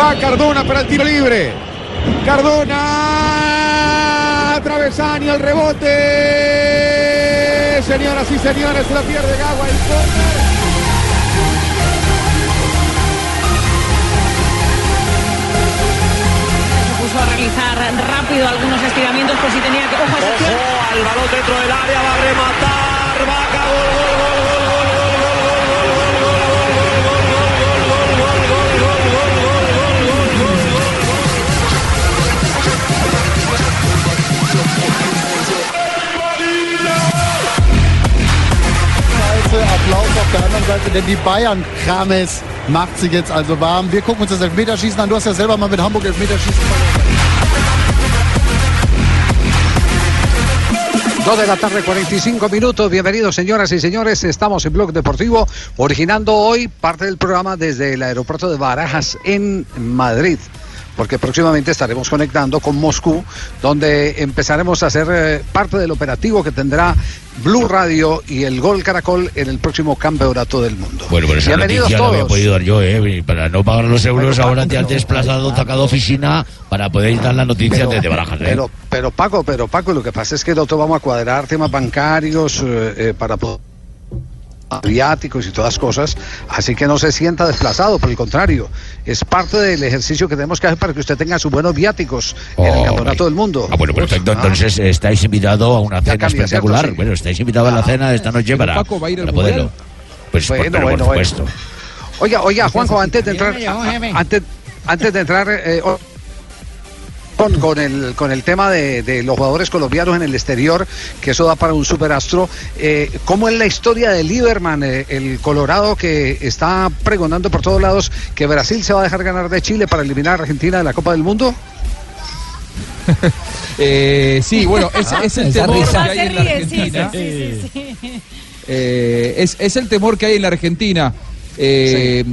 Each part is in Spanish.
Va Cardona para el tiro libre. Cardona. Travesaño, el rebote. Señoras y señores, se la pierde Gagua. El córner. Se puso a realizar rápido algunos estiramientos por si tenía que. Ojo, al balón dentro del área, va a rematar, va a gol, Applaus auf der anderen Seite, denn die Bayern Krames macht sich jetzt also warm. Wir gucken uns das Elfmeterschießen an. Du hast ja selber mal mit Hamburg Elfmeterschießen. Dos de la tarde, 45 minutos. Bienvenidos, señoras y señores. Estamos en Blog Deportivo, originando hoy parte del programa desde el aeropuerto de Barajas en Madrid. Porque próximamente estaremos conectando con Moscú, donde empezaremos a hacer eh, parte del operativo que tendrá Blue Radio y el Gol Caracol en el próximo campeonato del mundo. Bueno, pero esa Bienvenidos noticia la había todos. podido dar yo, ¿eh? Para no pagar los euros, ahora Paco, te has desplazado, sacado oficina para poder dar la noticia desde Barajas, ¿eh? Pero, pero Paco, pero Paco, lo que pasa es que nosotros vamos a cuadrar temas bancarios eh, eh, para poder viáticos y todas cosas, así que no se sienta desplazado, por el contrario, es parte del ejercicio que tenemos que hacer para que usted tenga sus buenos viáticos en el Oh, campeonato del mundo. Ah, bueno, perfecto. Ah. Entonces estáis invitados a una cena cambia, espectacular. ¿cierto? Sí. Bueno, estáis invitados a la cena de esta noche para, Paco va a ir al para poderlo. Pues por- Bueno, pero bueno, por bueno. Oiga, oiga, Juanjo, antes de entrar, antes, antes de entrar eh, con, con el, con el tema de, de los jugadores colombianos en el exterior, que eso da para un superastro, eh, ¿cómo es la historia de Lieberman, eh, el Colorado que está pregonando por todos lados que Brasil se va a dejar ganar de Chile para eliminar a Argentina de la Copa del Mundo? Eh, sí, bueno, es, es el temor que hay Se en la ríe, sí, sí, Argentina. sí, sí, sí. Eh, es, es el temor que hay en la Argentina. Eh,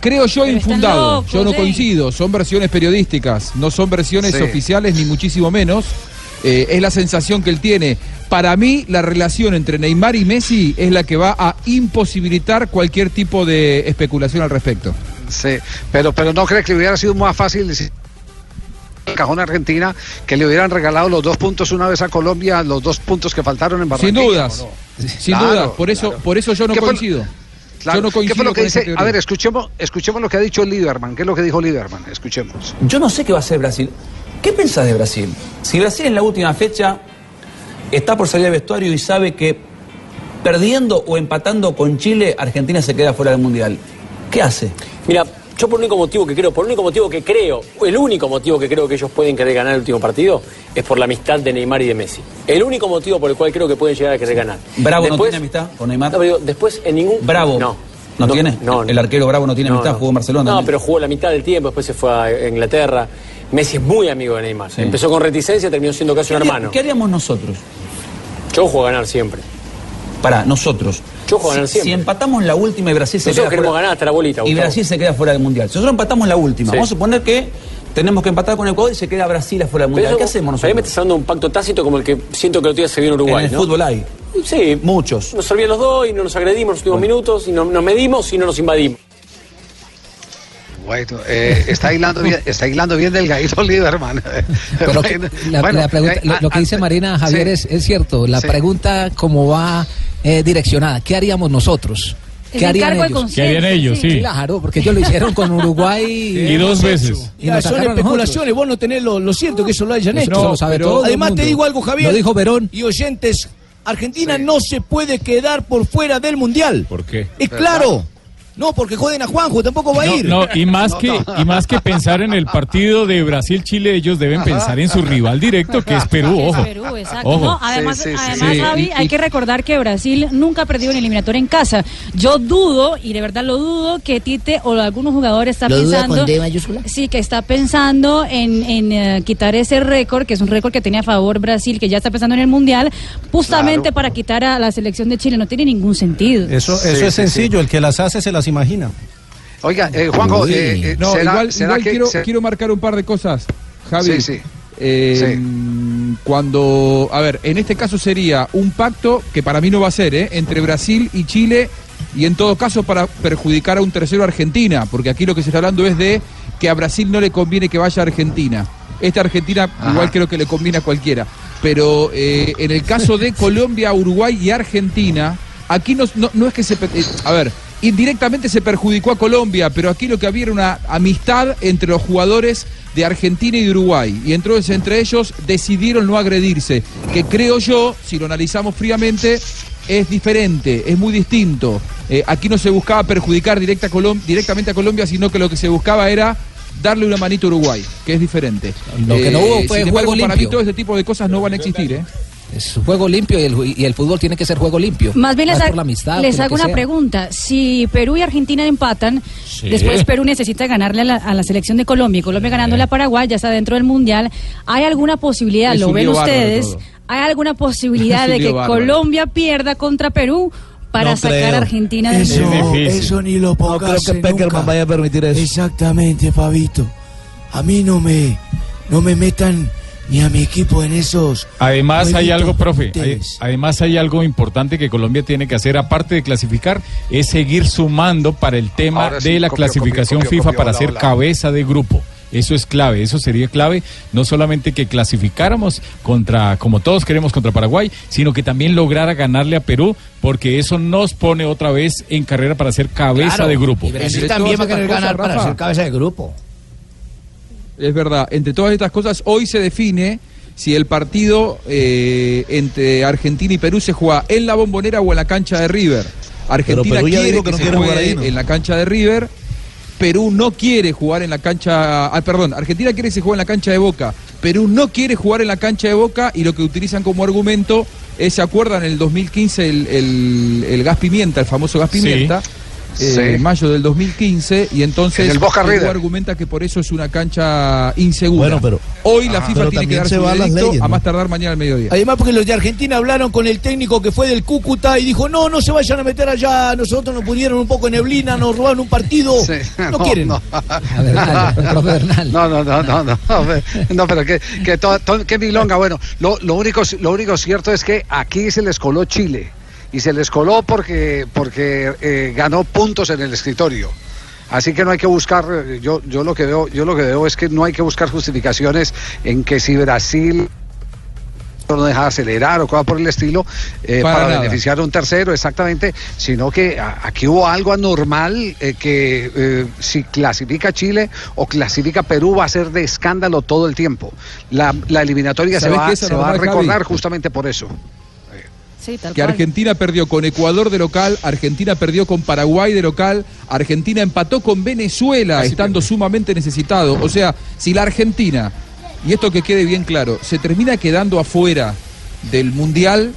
Creo yo Pero infundado. locos, yo no coincido. Son versiones periodísticas, no son versiones Sí. oficiales ni muchísimo menos. Eh, es la sensación que él tiene. Para mí, la relación entre Neymar y Messi es la que va a imposibilitar cualquier tipo de especulación al respecto. Sí, pero, pero no cree que hubiera sido más fácil decir el cajón Argentina que le hubieran regalado los dos puntos una vez a Colombia, los dos puntos que faltaron en Sin Barranquilla. dudas. ¿o no? Sin Claro, dudas. Por eso, claro. por eso yo no ¿Qué fue- coincido. Claro. Yo no ¿Qué fue coincido lo que con dice? A ver, escuchemos, escuchemos lo que ha dicho Lieberman. ¿Qué es lo que dijo Lieberman? Escuchemos. Yo no sé qué va a hacer Brasil. ¿Qué pensás de Brasil? Si Brasil en la última fecha está por salir del vestuario y sabe que perdiendo o empatando con Chile, Argentina se queda fuera del Mundial, ¿qué hace? Mira, yo por el único motivo que creo, por el único motivo que creo, el único motivo que creo que ellos pueden querer ganar el último partido es por la amistad de Neymar y de Messi. El único motivo por el cual creo que pueden llegar a querer ganar. Bravo no tiene amistad con Neymar. No, pero digo, después en ningún. Bravo. No. ¿No tiene? No, El arquero Bravo no tiene amistad, jugó en Barcelona No, también. pero jugó la mitad del tiempo, después se fue a Inglaterra. Messi es muy amigo de Neymar. Sí. Empezó con reticencia, terminó siendo casi ¿Qué, un haría- hermano. qué haríamos nosotros? Yo juego a ganar siempre. Para nosotros. Yo juego a ganar si, siempre. si empatamos la última y Brasil se Nosotros queda queremos fuera, ganar hasta la bolita, y Gustavo. Brasil se queda fuera del Mundial. Si nosotros empatamos la última, Sí. vamos a suponer que tenemos que empatar con Ecuador y se queda Brasil afuera del Mundial. eso- ¿Qué hacemos A mí nosotros? me estás dando un pacto tácito como el que siento que otro día se vio en Uruguay. en el ¿no? fútbol hay. Sí, Muchos. Nos servían los dos y no nos agredimos en los últimos minutos y no, nos medimos y no nos invadimos. Bueno, eh, está hilando bien, está hilando bien delgadito Lieberman. Pero Bueno, la, bueno, la pregunta, eh, lo, lo que a- dice a- Marina Javier sí. es, es cierto. La Sí. pregunta como va eh, direccionada, ¿qué haríamos nosotros? ¿Qué harían ellos? ¿Qué harían ellos? sí. Claro, porque ellos lo hicieron con Uruguay Y dos veces. Y nos son especulaciones, vos no tenés lo, lo cierto que eso lo hayan Eso hecho. lo sabe todo el Además te digo algo, Javier. Lo dijo Verón. Y oyentes, Argentina no se puede quedar por fuera del Mundial. ¿Por qué? Es claro. No, porque joden a Juanjo, tampoco va a ir. no, y más que y más que pensar en el partido de Brasil-Chile, ellos deben pensar en su rival directo, que es Perú, Que es ojo. Perú, exacto. Ojo. No, además, Sí, sí, sí. además Sí, Javi, y- hay que recordar que Brasil nunca ha perdido un eliminatorio en casa. Yo dudo, y de verdad lo dudo, que Tite o algunos jugadores están ¿Lo duda pensando. con D mayúscula? Sí, que está pensando en, en, eh, quitar ese récord, que es un récord que tenía a favor Brasil, que ya está pensando en el Mundial, justamente para quitar a la selección de Chile. No tiene ningún sentido. Eso, eso es sencillo, el que las hace se las imagina. Oiga, eh, Juanjo, eh, eh, no, ¿será- igual, será igual que quiero, se- quiero marcar un par de cosas, Javi. Sí, sí. Eh, Cuando, a ver, en este caso sería un pacto que para mí no va a ser, ¿eh? entre Brasil y Chile y en todo caso para perjudicar a un tercero Argentina, porque aquí lo que se está hablando es de que a Brasil no le conviene que vaya a Argentina. Esta Argentina igual creo que le conviene a cualquiera, pero eh, en el caso de Colombia, Uruguay y Argentina, aquí no, no, no es que se... eh, a ver, indirectamente se perjudicó a Colombia, pero aquí lo que había era una amistad entre los jugadores de Argentina y de Uruguay. Y entonces entre ellos decidieron no agredirse, que creo yo, si lo analizamos fríamente, es diferente, es muy distinto. Eh, aquí no se buscaba perjudicar directa a Colom- directamente a Colombia, sino que lo que se buscaba era darle una manito a Uruguay, que es diferente. Lo que no hubo fue sin juego para mí limpio. todo este tipo de cosas no van a existir, ¿eh? Es juego limpio y el, ju- y el fútbol tiene que ser juego limpio. Más bien les, No es ha- por la amistad, les por lo hago una sea. pregunta. Si Perú y Argentina empatan, después Perú necesita ganarle a la, a la selección de Colombia y Colombia ganándole a Paraguay, ya está dentro del Mundial. ¿Hay alguna posibilidad, Es lo ven ustedes, hay alguna posibilidad de que bárbaro. Colombia pierda contra Perú para No sacar creo. a Argentina del Eso- Mundial? eso ni lo No creo que Peckerman vaya a permitir eso. Exactamente, Fabito. A mí no me, no me metan ni a mi equipo en esos. Además hay algo, profe, hay- además hay algo importante que Colombia tiene que hacer, aparte de clasificar, es seguir sumando para el tema Ahora sí, de la clasificación FIFA para hola, ser hola. cabeza de grupo. Eso es clave, eso sería clave, no solamente que clasificáramos contra, como todos queremos, contra Paraguay, sino que también lograra ganarle a Perú, porque eso nos pone otra vez en carrera para ser cabeza Claro, de grupo. y Brasil también va a querer ganar para Rafa. ser cabeza de grupo. Es verdad, entre todas estas cosas, hoy se define si el partido eh, entre Argentina y Perú se juega en la bombonera o en la cancha de River. Argentina Perú ya quiere dijo que que, no se juegue jugar ahí, ¿no? en la cancha de River. Perú no quiere jugar en la cancha. Ah, perdón, Argentina quiere que se juegue en la cancha de Boca. Perú no quiere jugar en la cancha de Boca y lo que utilizan como argumento es, ¿se acuerdan? En el 2015 el, el- el gas pimienta, el famoso gas pimienta. Sí. Eh, mayo del 2015 y entonces En el Boca River. argumenta que por eso es una cancha insegura. Bueno, pero- Hoy la Ajá. FIFA tiene que dar se su va a las veredicto leyes, a ¿no? más tardar mañana al mediodía. Además, porque los de Argentina hablaron con el técnico que fue del Cúcuta y dijo: No, no se vayan a meter allá. Nosotros nos pusieron un poco de neblina, nos robaron un partido. Sí, No, quieren. No, no, no, no, no, no, no, pero que, que, to- to- que milonga. Bueno, lo, lo, único, lo único cierto es que aquí se les coló Chile y se les coló porque, porque eh, ganó puntos en el escritorio. Así que no hay que buscar, eh, yo, yo lo que veo, yo lo que veo es que no hay que buscar justificaciones en que si Brasil no deja acelerar o cosas por el estilo eh, Para beneficiar a un tercero, exactamente, sino que a- aquí hubo algo anormal eh, que eh, si clasifica Chile o clasifica Perú va a ser de escándalo todo el tiempo. La, la eliminatoria se ¿Sabés va, se va a recordar justamente por eso. Sí, tal que cual. Argentina perdió con Ecuador de local, Argentina perdió con Paraguay de local, Argentina empató con Venezuela estando sumamente necesitado. O sea, si la Argentina, y esto que quede bien claro, se termina quedando afuera del Mundial,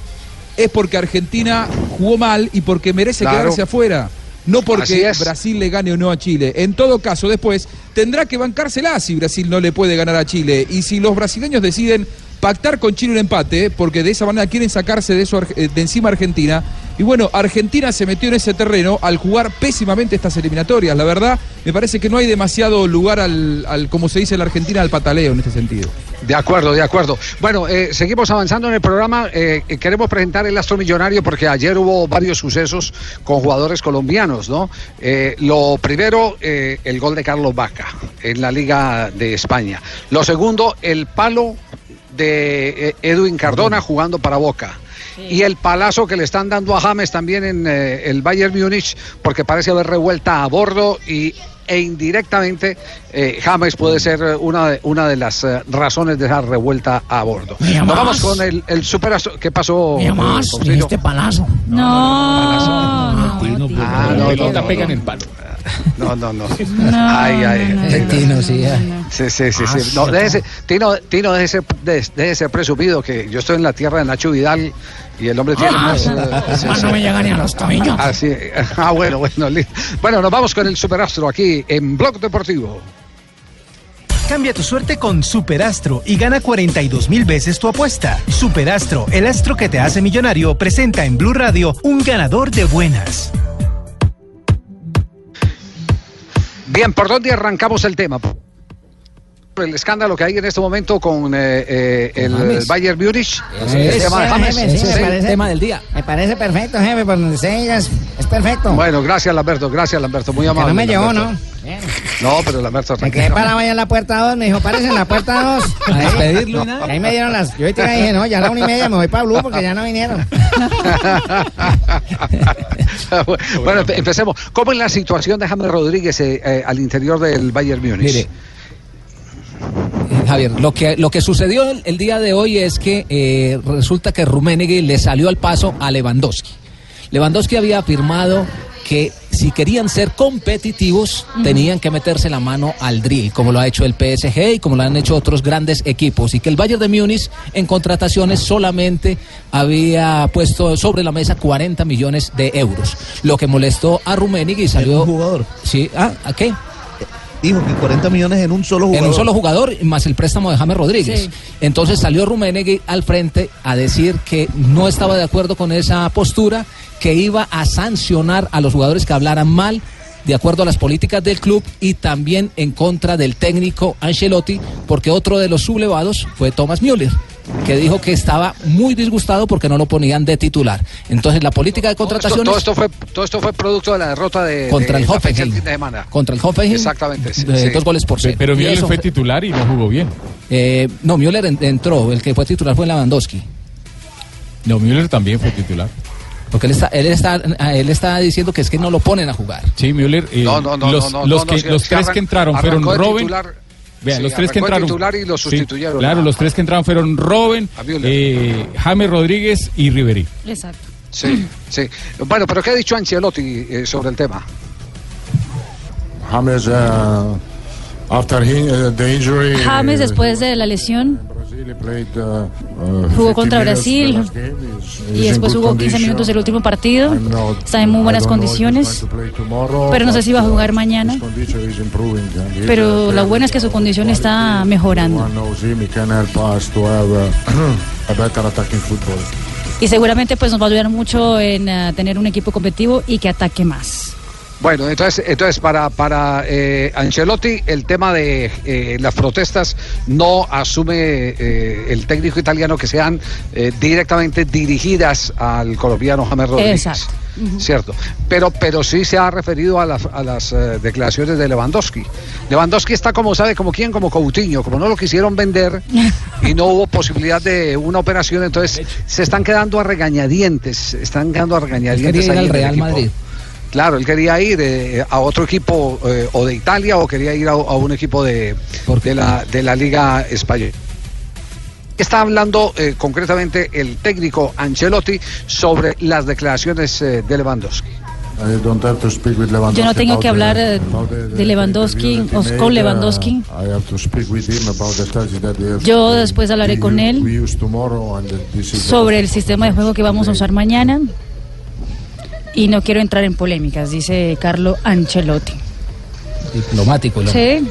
es porque Argentina jugó mal y porque merece Claro. quedarse afuera. No porque. Brasil le gane o no a Chile. En todo caso, después tendrá que bancársela si Brasil no le puede ganar a Chile. Y si los brasileños deciden pactar con Chile un empate, porque de esa manera quieren sacarse de eso eh, de encima Argentina. Y bueno, Argentina se metió en ese terreno al jugar pésimamente estas eliminatorias. La verdad, me parece que no hay demasiado lugar al, como se dice en la Argentina, al pataleo en este sentido. De acuerdo, de acuerdo. Bueno, eh, seguimos avanzando en el programa. Eh, eh, queremos presentar el Astro Millonario porque ayer hubo varios sucesos con jugadores colombianos, ¿no? Eh, lo primero, eh, el gol de Carlos Vaca en la Liga de España. Lo segundo, el palo de eh, Edwin Cardona jugando para Boca. y el palazo que le están dando a James también en eh, el Bayern Múnich, porque parece haber revuelta a bordo y e indirectamente eh, James puede ser eh, una de, una de las eh, razones de esa revuelta a bordo. ¿Me Nos vamos con el, el superastro. ¿Qué pasó? ¿Me llamas? eh, Faustino? Este palazo. No, Ah, no, no, no, pega en el palo. No, no, no. ay, ay. Tino, sí, ya. Sí, sí, sí. Ah, sí. No, déjese, Tino, Tino déjese, dé- déjese presumido que yo estoy en la tierra de Nacho Vidal y el hombre tiene Ah, más. eh, sí, ah, sí. no me llega ni a los tobillos. Ah, sí. Ah, bueno, bueno. li- Bueno, nos vamos con el superastro aquí en Blog Deportivo. Cambia tu suerte con Superastro y gana 42 mil veces tu apuesta. Superastro, el astro que te hace millonario, presenta en Blue Radio un ganador de buenas. Bien, ¿por dónde arrancamos el tema? El escándalo que hay en este momento con eh, eh, el James. Bayern Múnich. Ese el tema de James. jefe, sí, Sí. me parece- tema del día. Me parece perfecto, jefe, por donde se digas. Es perfecto. Bueno, gracias Lamberto, gracias Lamberto, muy que amable. no me llevó. ¿no? Bien. No, pero Lamberto, Me quedé tranquilo. parado allá en la puerta 2, me dijo, párese en la puerta 2. A despedirlo y nada. Ahí me dieron las. Yo ahorita dije, no, ya a la una y media me voy para Blue porque ya no vinieron. bueno, empe- empecemos. ¿Cómo es la situación de James Rodríguez eh, eh, al interior del Bayern Múnich? Mire, Javier, lo que, lo que sucedió el, el día de hoy es que eh, resulta que Rummenigge le salió al paso a Lewandowski. Lewandowski había afirmado que si querían ser competitivos tenían que meterse la mano al drill, como lo ha hecho el PSG y como lo han hecho otros grandes equipos, y que el Bayern de Múnich en contrataciones solamente había puesto sobre la mesa 40 millones de euros, lo que molestó a Rummenigge y salió... jugador. Sí, ah, ¿a qué? Dijo que 40 millones en un solo jugador. En un solo jugador, más el préstamo de James Rodríguez. Sí. Entonces salió Rummenigge al frente a decir que no estaba de acuerdo con esa postura, que iba a sancionar a los jugadores que hablaran mal de acuerdo a las políticas del club y también en contra del técnico Ancelotti, porque otro de los sublevados fue Thomas Müller, que dijo que estaba muy disgustado porque no lo ponían de titular. Entonces la política de Todo esto, contrataciones todo esto fue, todo esto fue producto de la derrota de, Contra de el Hoffenheim. fin de semana. contra el Hoffenheim, Exactamente, sí, de sí. dos goles por cero. Pero Müller fue titular y no jugó bien. eh, no, Müller en- entró, el que fue titular fue Lewandowski. No, Müller también fue titular. Porque él está, él está, él está diciendo que es que no lo ponen a jugar. Sí, Müller. eh, No, no, no, los, no, no, los no, que, sí, los sí, tres arran- que entraron fueron titular. Vean, Sí, los tres que entraron. titular y lo Sí, sustituyeron. claro, los tres que entraron fueron Robben, eh, James Rodríguez y Ribery. Exacto. Sí, sí. Bueno, pero ¿qué ha dicho Ancelotti eh, sobre el tema? James, uh, after he, uh, the injury, James uh, después de la lesión uh, jugó 50 contra Brasil y después jugó 15 condition. minutos del último partido. Está en muy buenas condiciones, pero no sé si va a jugar mañana. Pero lo bueno es que su condición está mejorando. Y seguramente pues nos va a ayudar mucho en eh, tener un equipo competitivo y que ataque más. Bueno, entonces, entonces para, para eh, Ancelotti el tema de eh, las protestas no asume eh, el técnico italiano que sean eh, directamente dirigidas al colombiano James Rodríguez. Exacto. Cierto, pero, pero sí se ha referido a las, a las eh, declaraciones de Lewandowski. Lewandowski está como sabe, como quién, como Coutinho, como no lo quisieron vender y no hubo posibilidad de una operación, entonces se están quedando a regañadientes, se están quedando a regañadientes. ir ahí al en el Real equipo. Claro, él quería ir eh, a otro equipo eh, o de Italia o quería ir a, a un equipo de, de, la, de la Liga Española. Está hablando eh, concretamente el técnico Ancelotti sobre las declaraciones eh, de Lewandowski. I don't have to speak with Lewandowski Yo no tengo que hablar de Lewandowski o con Lewandowski. uh, I have to speak with him about the strategy that we have Yo después hablaré con él sobre el sistema de juego que vamos a usar mañana. Y no quiero entrar en polémicas, dice Carlo Ancelotti. Diplomático. el. Sí.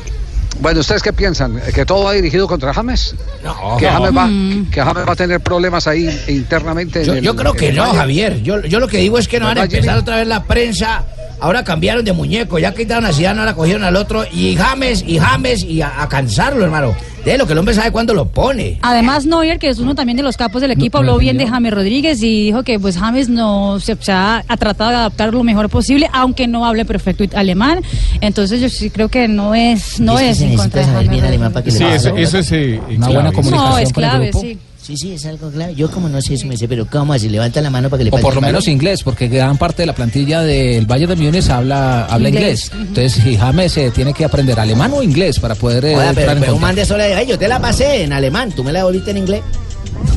Bueno, ¿ustedes qué piensan? ¿Que todo va dirigido contra James? No. ¿Que, James va, Mm. que James va a tener problemas ahí internamente? en Yo, el- yo creo en que el no? Javier. Yo, yo lo que digo es que no van a ¿Verdad, empezar otra vez la prensa. Ahora cambiaron de muñeco, ya quitaron a Zidane, ahora cogieron al otro. Y James, y James, y a, a cansarlo, hermano. De lo que el hombre sabe cuándo lo pone. Además, Neuer, que es uno también de los capos del equipo, habló bien de James Rodríguez y dijo que pues James no se, se ha, ha tratado de adaptar lo mejor posible, aunque no hable perfecto alemán. Entonces yo sí creo que no es no Es que es se en contra de James bien alemán Rodríguez. Sí, eso, eso es eh, Una buena comunicación No, es con el grupo. sí. Sí, sí, es algo clave. Yo como no sé eso, me sé, pero ¿cómo así? Levanta la mano para que le O por lo menos inglés, porque gran parte de la plantilla del Valle de Múnich habla, habla Inglés. inglés. Entonces, si James eh, tiene que aprender alemán o inglés para poder eh, Oiga, pero, en pero un contacto. man de sola de, "Ay, yo te la pasé en alemán, tú me la devolviste en inglés.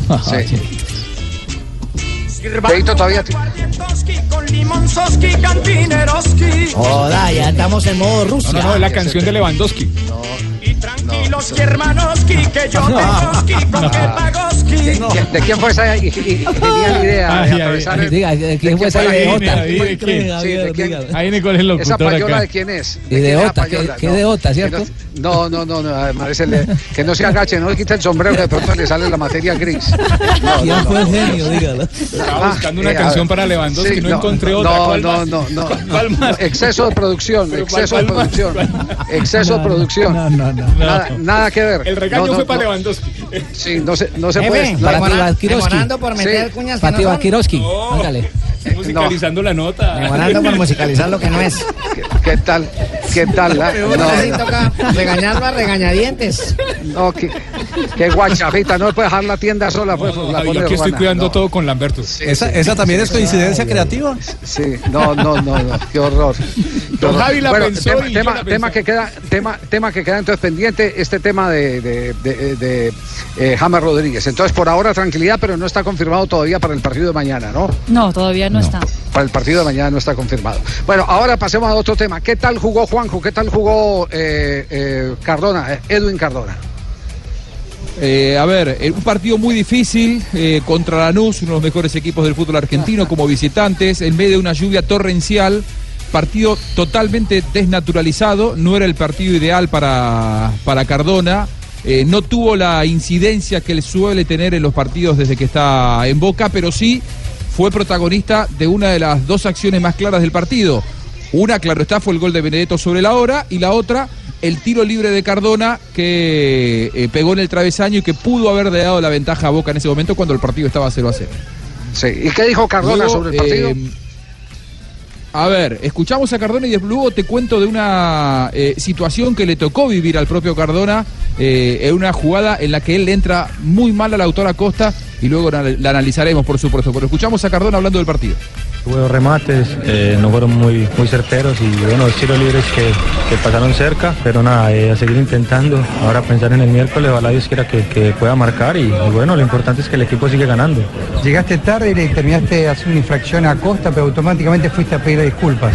Feito todavía. Con Limonsoski, Cantineroski. Joda, ya estamos en modo Rusia. No, no, no, es la canción de Lewandowski. Tranquilos, Germanoski, que yo tengoski con Kepagoski. ¿De, de quién fue esa la idea de atravesar el- Diga, ¿de quién fue esa? ¿De ¿de quién? Ahí Nicole es el ¿Esa payola acá. de quién es? Y de quién es la Ota, ¿qué- No, de Ota, que cierto? No, no, no, no, además que no se agache, no le quite el sombrero, que de pronto le sale la materia gris. No, ¿Quién no, fue no. el genio? Dígalo. Estaba buscando una eh, canción para Lewandowski, Sí, no encontré otra. No, ¿Cuál no, no, no, ¿Cuál no. Exceso de producción, exceso de producción. Exceso de producción. Nada, nada que ver. El regaño No, no, fue para no. Lewandowski. Sí, no se, no se Jefe, puede. no- Para demorando por meter cuñas que Para no son. Tibakirovski. Hágale. Musicalizando la nota. Demorando por musicalizar lo que no es. ¿Qué, qué tal? ¿Qué tal? la- sí no, toca regañarlo a regañadientes. no, qué, qué guachafita, no puede dejar la tienda sola. Pues, la Yo aquí estoy cuidando No. todo con Lamberto. ¿Esa, esa también es coincidencia creativa? Sí, no, no, no, no, qué horror. Qué Don horror. Javi la Bueno, pensó tema, y yo tema, la tema pensé. que queda, tema, tema que queda entonces pendiente, este tema de, de, de, de, eh, James Rodríguez. Entonces, por ahora tranquilidad, pero no está confirmado todavía para el partido de mañana, ¿no? No, todavía no, está. Para el partido de mañana no está confirmado. Bueno, ahora pasemos a otro tema. ¿Qué tal jugó Juanjo? ¿Qué tal jugó eh, eh, Cardona, eh, Edwin Cardona? Eh, a ver, eh, un partido muy difícil eh, contra Lanús, uno de los mejores equipos del fútbol argentino como visitantes, en medio de una lluvia torrencial, partido totalmente desnaturalizado, no era el partido ideal para, para Cardona, eh, no tuvo la incidencia que él suele tener en los partidos desde que está en Boca, pero sí fue protagonista de una de las dos acciones más claras del partido. Una, claro está, fue el gol de Benedetto sobre la hora y la otra, el tiro libre de Cardona que eh, pegó en el travesaño y que pudo haber dado la ventaja a Boca en ese momento cuando el partido estaba 0 a 0. Sí. ¿Y qué dijo Cardona Luego, sobre el partido? eh, a ver, escuchamos a Cardona y luego te cuento de una eh, situación que le tocó vivir al propio Cardona eh, en una jugada en la que él entra muy mal a la autora Costa y luego la, la analizaremos, por supuesto. Pero escuchamos a Cardona hablando del partido. Hubo remates, eh, no fueron muy, muy certeros y bueno, tiros libres que, que pasaron cerca, pero nada, eh, a seguir intentando. Ahora pensar en el miércoles, ojalá Dios quiera que, que pueda marcar y, y bueno, lo importante es que el equipo sigue ganando. Llegaste tarde y terminaste haciendo una infracción a Costa, pero automáticamente fuiste a pedir disculpas.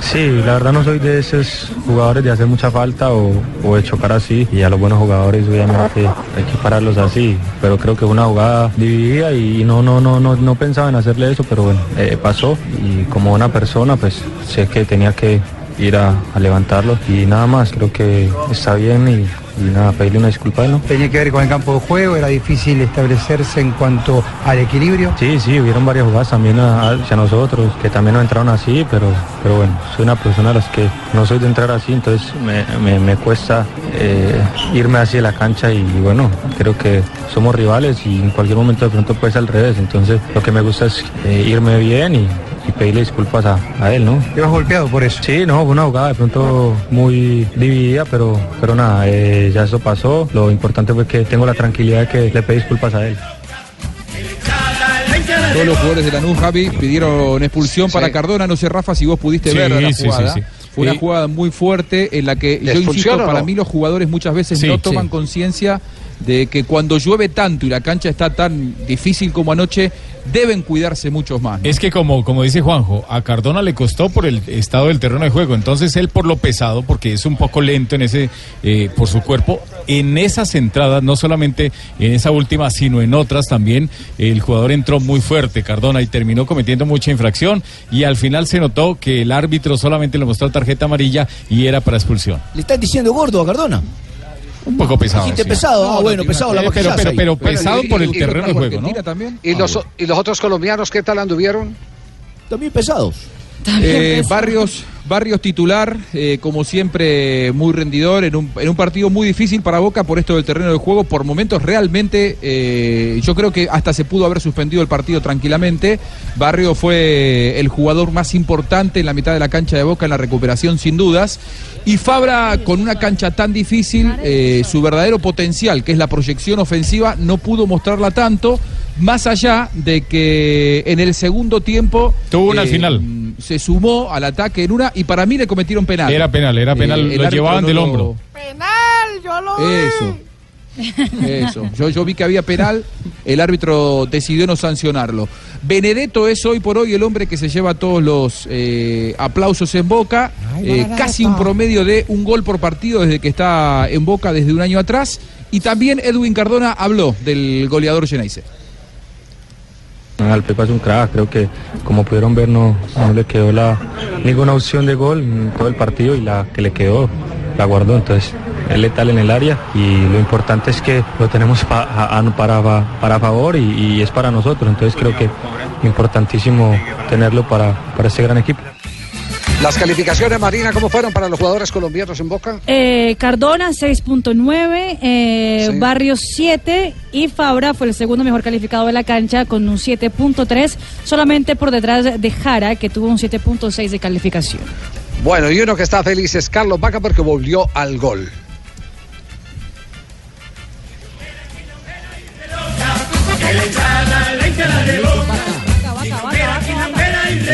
Sí, la verdad no soy de esos jugadores de hacer mucha falta o, o de chocar así y a los buenos jugadores obviamente hay que pararlos así, pero creo que fue una jugada dividida y no, no, no, no, no pensaba en hacerle eso, pero bueno, eh, pasó y como una persona pues sé que tenía que ir a, a levantarlo y nada más, creo que está bien y, y nada, pedirle una disculpa a él, ¿no? Tenía que ver con el campo de juego, era difícil establecerse en cuanto al equilibrio. Sí, sí, hubieron varias jugadas también a- hacia nosotros que también nos entraron así, pero, pero bueno, soy una persona de las que no soy de entrar así, entonces me, me- me cuesta eh, irme hacia la cancha y, bueno, creo que somos rivales y en cualquier momento de pronto puede ser al revés, entonces lo que me gusta es eh, irme bien y, y pedirle disculpas a, a él, ¿no? ¿Te vas golpeado por eso? Sí, no, fue una jugada de pronto muy dividida, pero, pero nada, eh, ya eso pasó, lo importante fue que tengo la tranquilidad de que le pedí disculpas a él. Todos los jugadores de Lanús, Javi, pidieron expulsión para Cardona. No sé, Rafa, si vos pudiste Sí, ver la jugada. sí, sí. Fue una jugada muy fuerte en la que, ¿De yo insisto, para no? mí los jugadores muchas veces Sí, no sí. toman conciencia de que cuando llueve tanto y la cancha está tan difícil como anoche, deben cuidarse muchos más. ¿no? Es que como, como dice Juanjo, a Cardona le costó por el estado del terreno de juego. Entonces él por lo pesado, porque es un poco lento en ese, eh, por su cuerpo, en esas entradas, no solamente en esa última, sino en otras también, el jugador entró muy fuerte, Cardona, y terminó cometiendo mucha infracción. Y al final se notó que el árbitro solamente le mostró tarjeta amarilla y era para expulsión. ¿Le están diciendo gordo a Cardona? Un poco pesado. Sí. pesado, ah, No, bueno, no, pesado la Pero, pero, pero Bueno, pesado y- por y- el y- terreno de juego, ¿no? También. ¿Y los, o- ¿Y los otros colombianos qué tal anduvieron? También pesados. Eh. Barrios, Barrios titular, eh, como siempre, muy rendidor en un, en un partido muy difícil para Boca por esto del terreno de juego. Por momentos, realmente, eh, yo creo que hasta se pudo haber suspendido el partido tranquilamente. Barrio fue el jugador más importante en la mitad de la cancha de Boca en la recuperación, sin dudas. Y Fabra, con una cancha tan difícil, su verdadero potencial, que es la proyección ofensiva, no pudo mostrarla tanto. Más allá de que en el segundo tiempo. Tuvo una al final. Se sumó al ataque en una y para mí le cometieron penal. Era penal, era penal, el lo llevaban no del lo- hombro. Penal, yo lo vi. Eso. Eso. Yo, yo vi que había penal, el árbitro decidió no sancionarlo. Benedetto es hoy por hoy el hombre que se lleva todos los eh, aplausos en Boca, eh, casi un promedio de un gol por partido desde que está en Boca desde un año atrás. Y también Edwin Cardona habló del goleador Geneise. Al Pepa es un crack, creo que como pudieron ver no, no le quedó la, ninguna opción de gol en todo el partido y la que le quedó la guardó, entonces es letal en el área y lo importante es que lo tenemos pa- para, para favor y, y es para nosotros, entonces creo que importantísimo tenerlo para, para este gran equipo. Las calificaciones, Marina, ¿cómo fueron para los jugadores colombianos en Boca? Eh, Cardona 6.9, eh, Sí. Barrios 7 y Fabra fue el segundo mejor calificado de la cancha con un 7.3, solamente por detrás de Jara que tuvo un 7.6 de calificación. Bueno, y uno que está feliz es Carlos Vaca porque volvió al gol.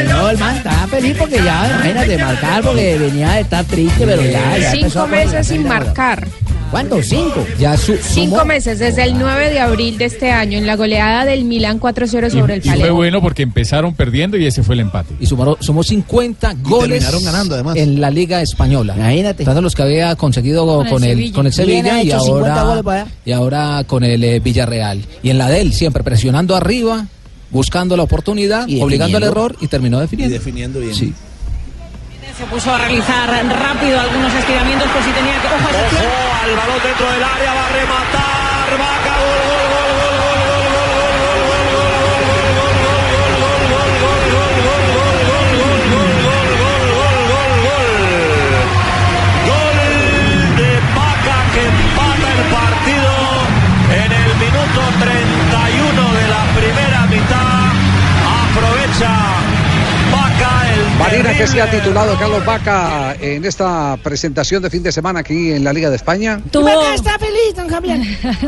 No, el man estaba feliz porque ya, imagínate, marcar porque venía de estar triste, pero ya. ya Cinco a meses sin marcar. ¿Cuánto? ¿Cinco? Ya su, Cinco meses, desde el 9 de abril de este año, en la goleada del Milán 4-0 sobre el Y fue Palermo. bueno porque empezaron perdiendo y ese fue el empate. Y sumaron, sumó 50 goles terminaron ganando, además. en la Liga Española. Imagínate. Tanto los que había conseguido Con con, el con el ¿Quién Sevilla y hecho 50 goles ahora, y ahora con el eh, Villarreal. Y en la de él, siempre presionando arriba, buscando la oportunidad, obligando al error y terminó definiendo. Y definiendo bien. Sí. Se puso a realizar rápido algunos estiramientos por si tenía que... Ojo, al balón dentro del área, va a rematar, va a gol, gol, gol. minuto 31 de la primera. El Marina, que se ha titulado Carlos Vaca en esta presentación de fin de semana aquí en la Liga de España. Vaca está feliz, don Javier.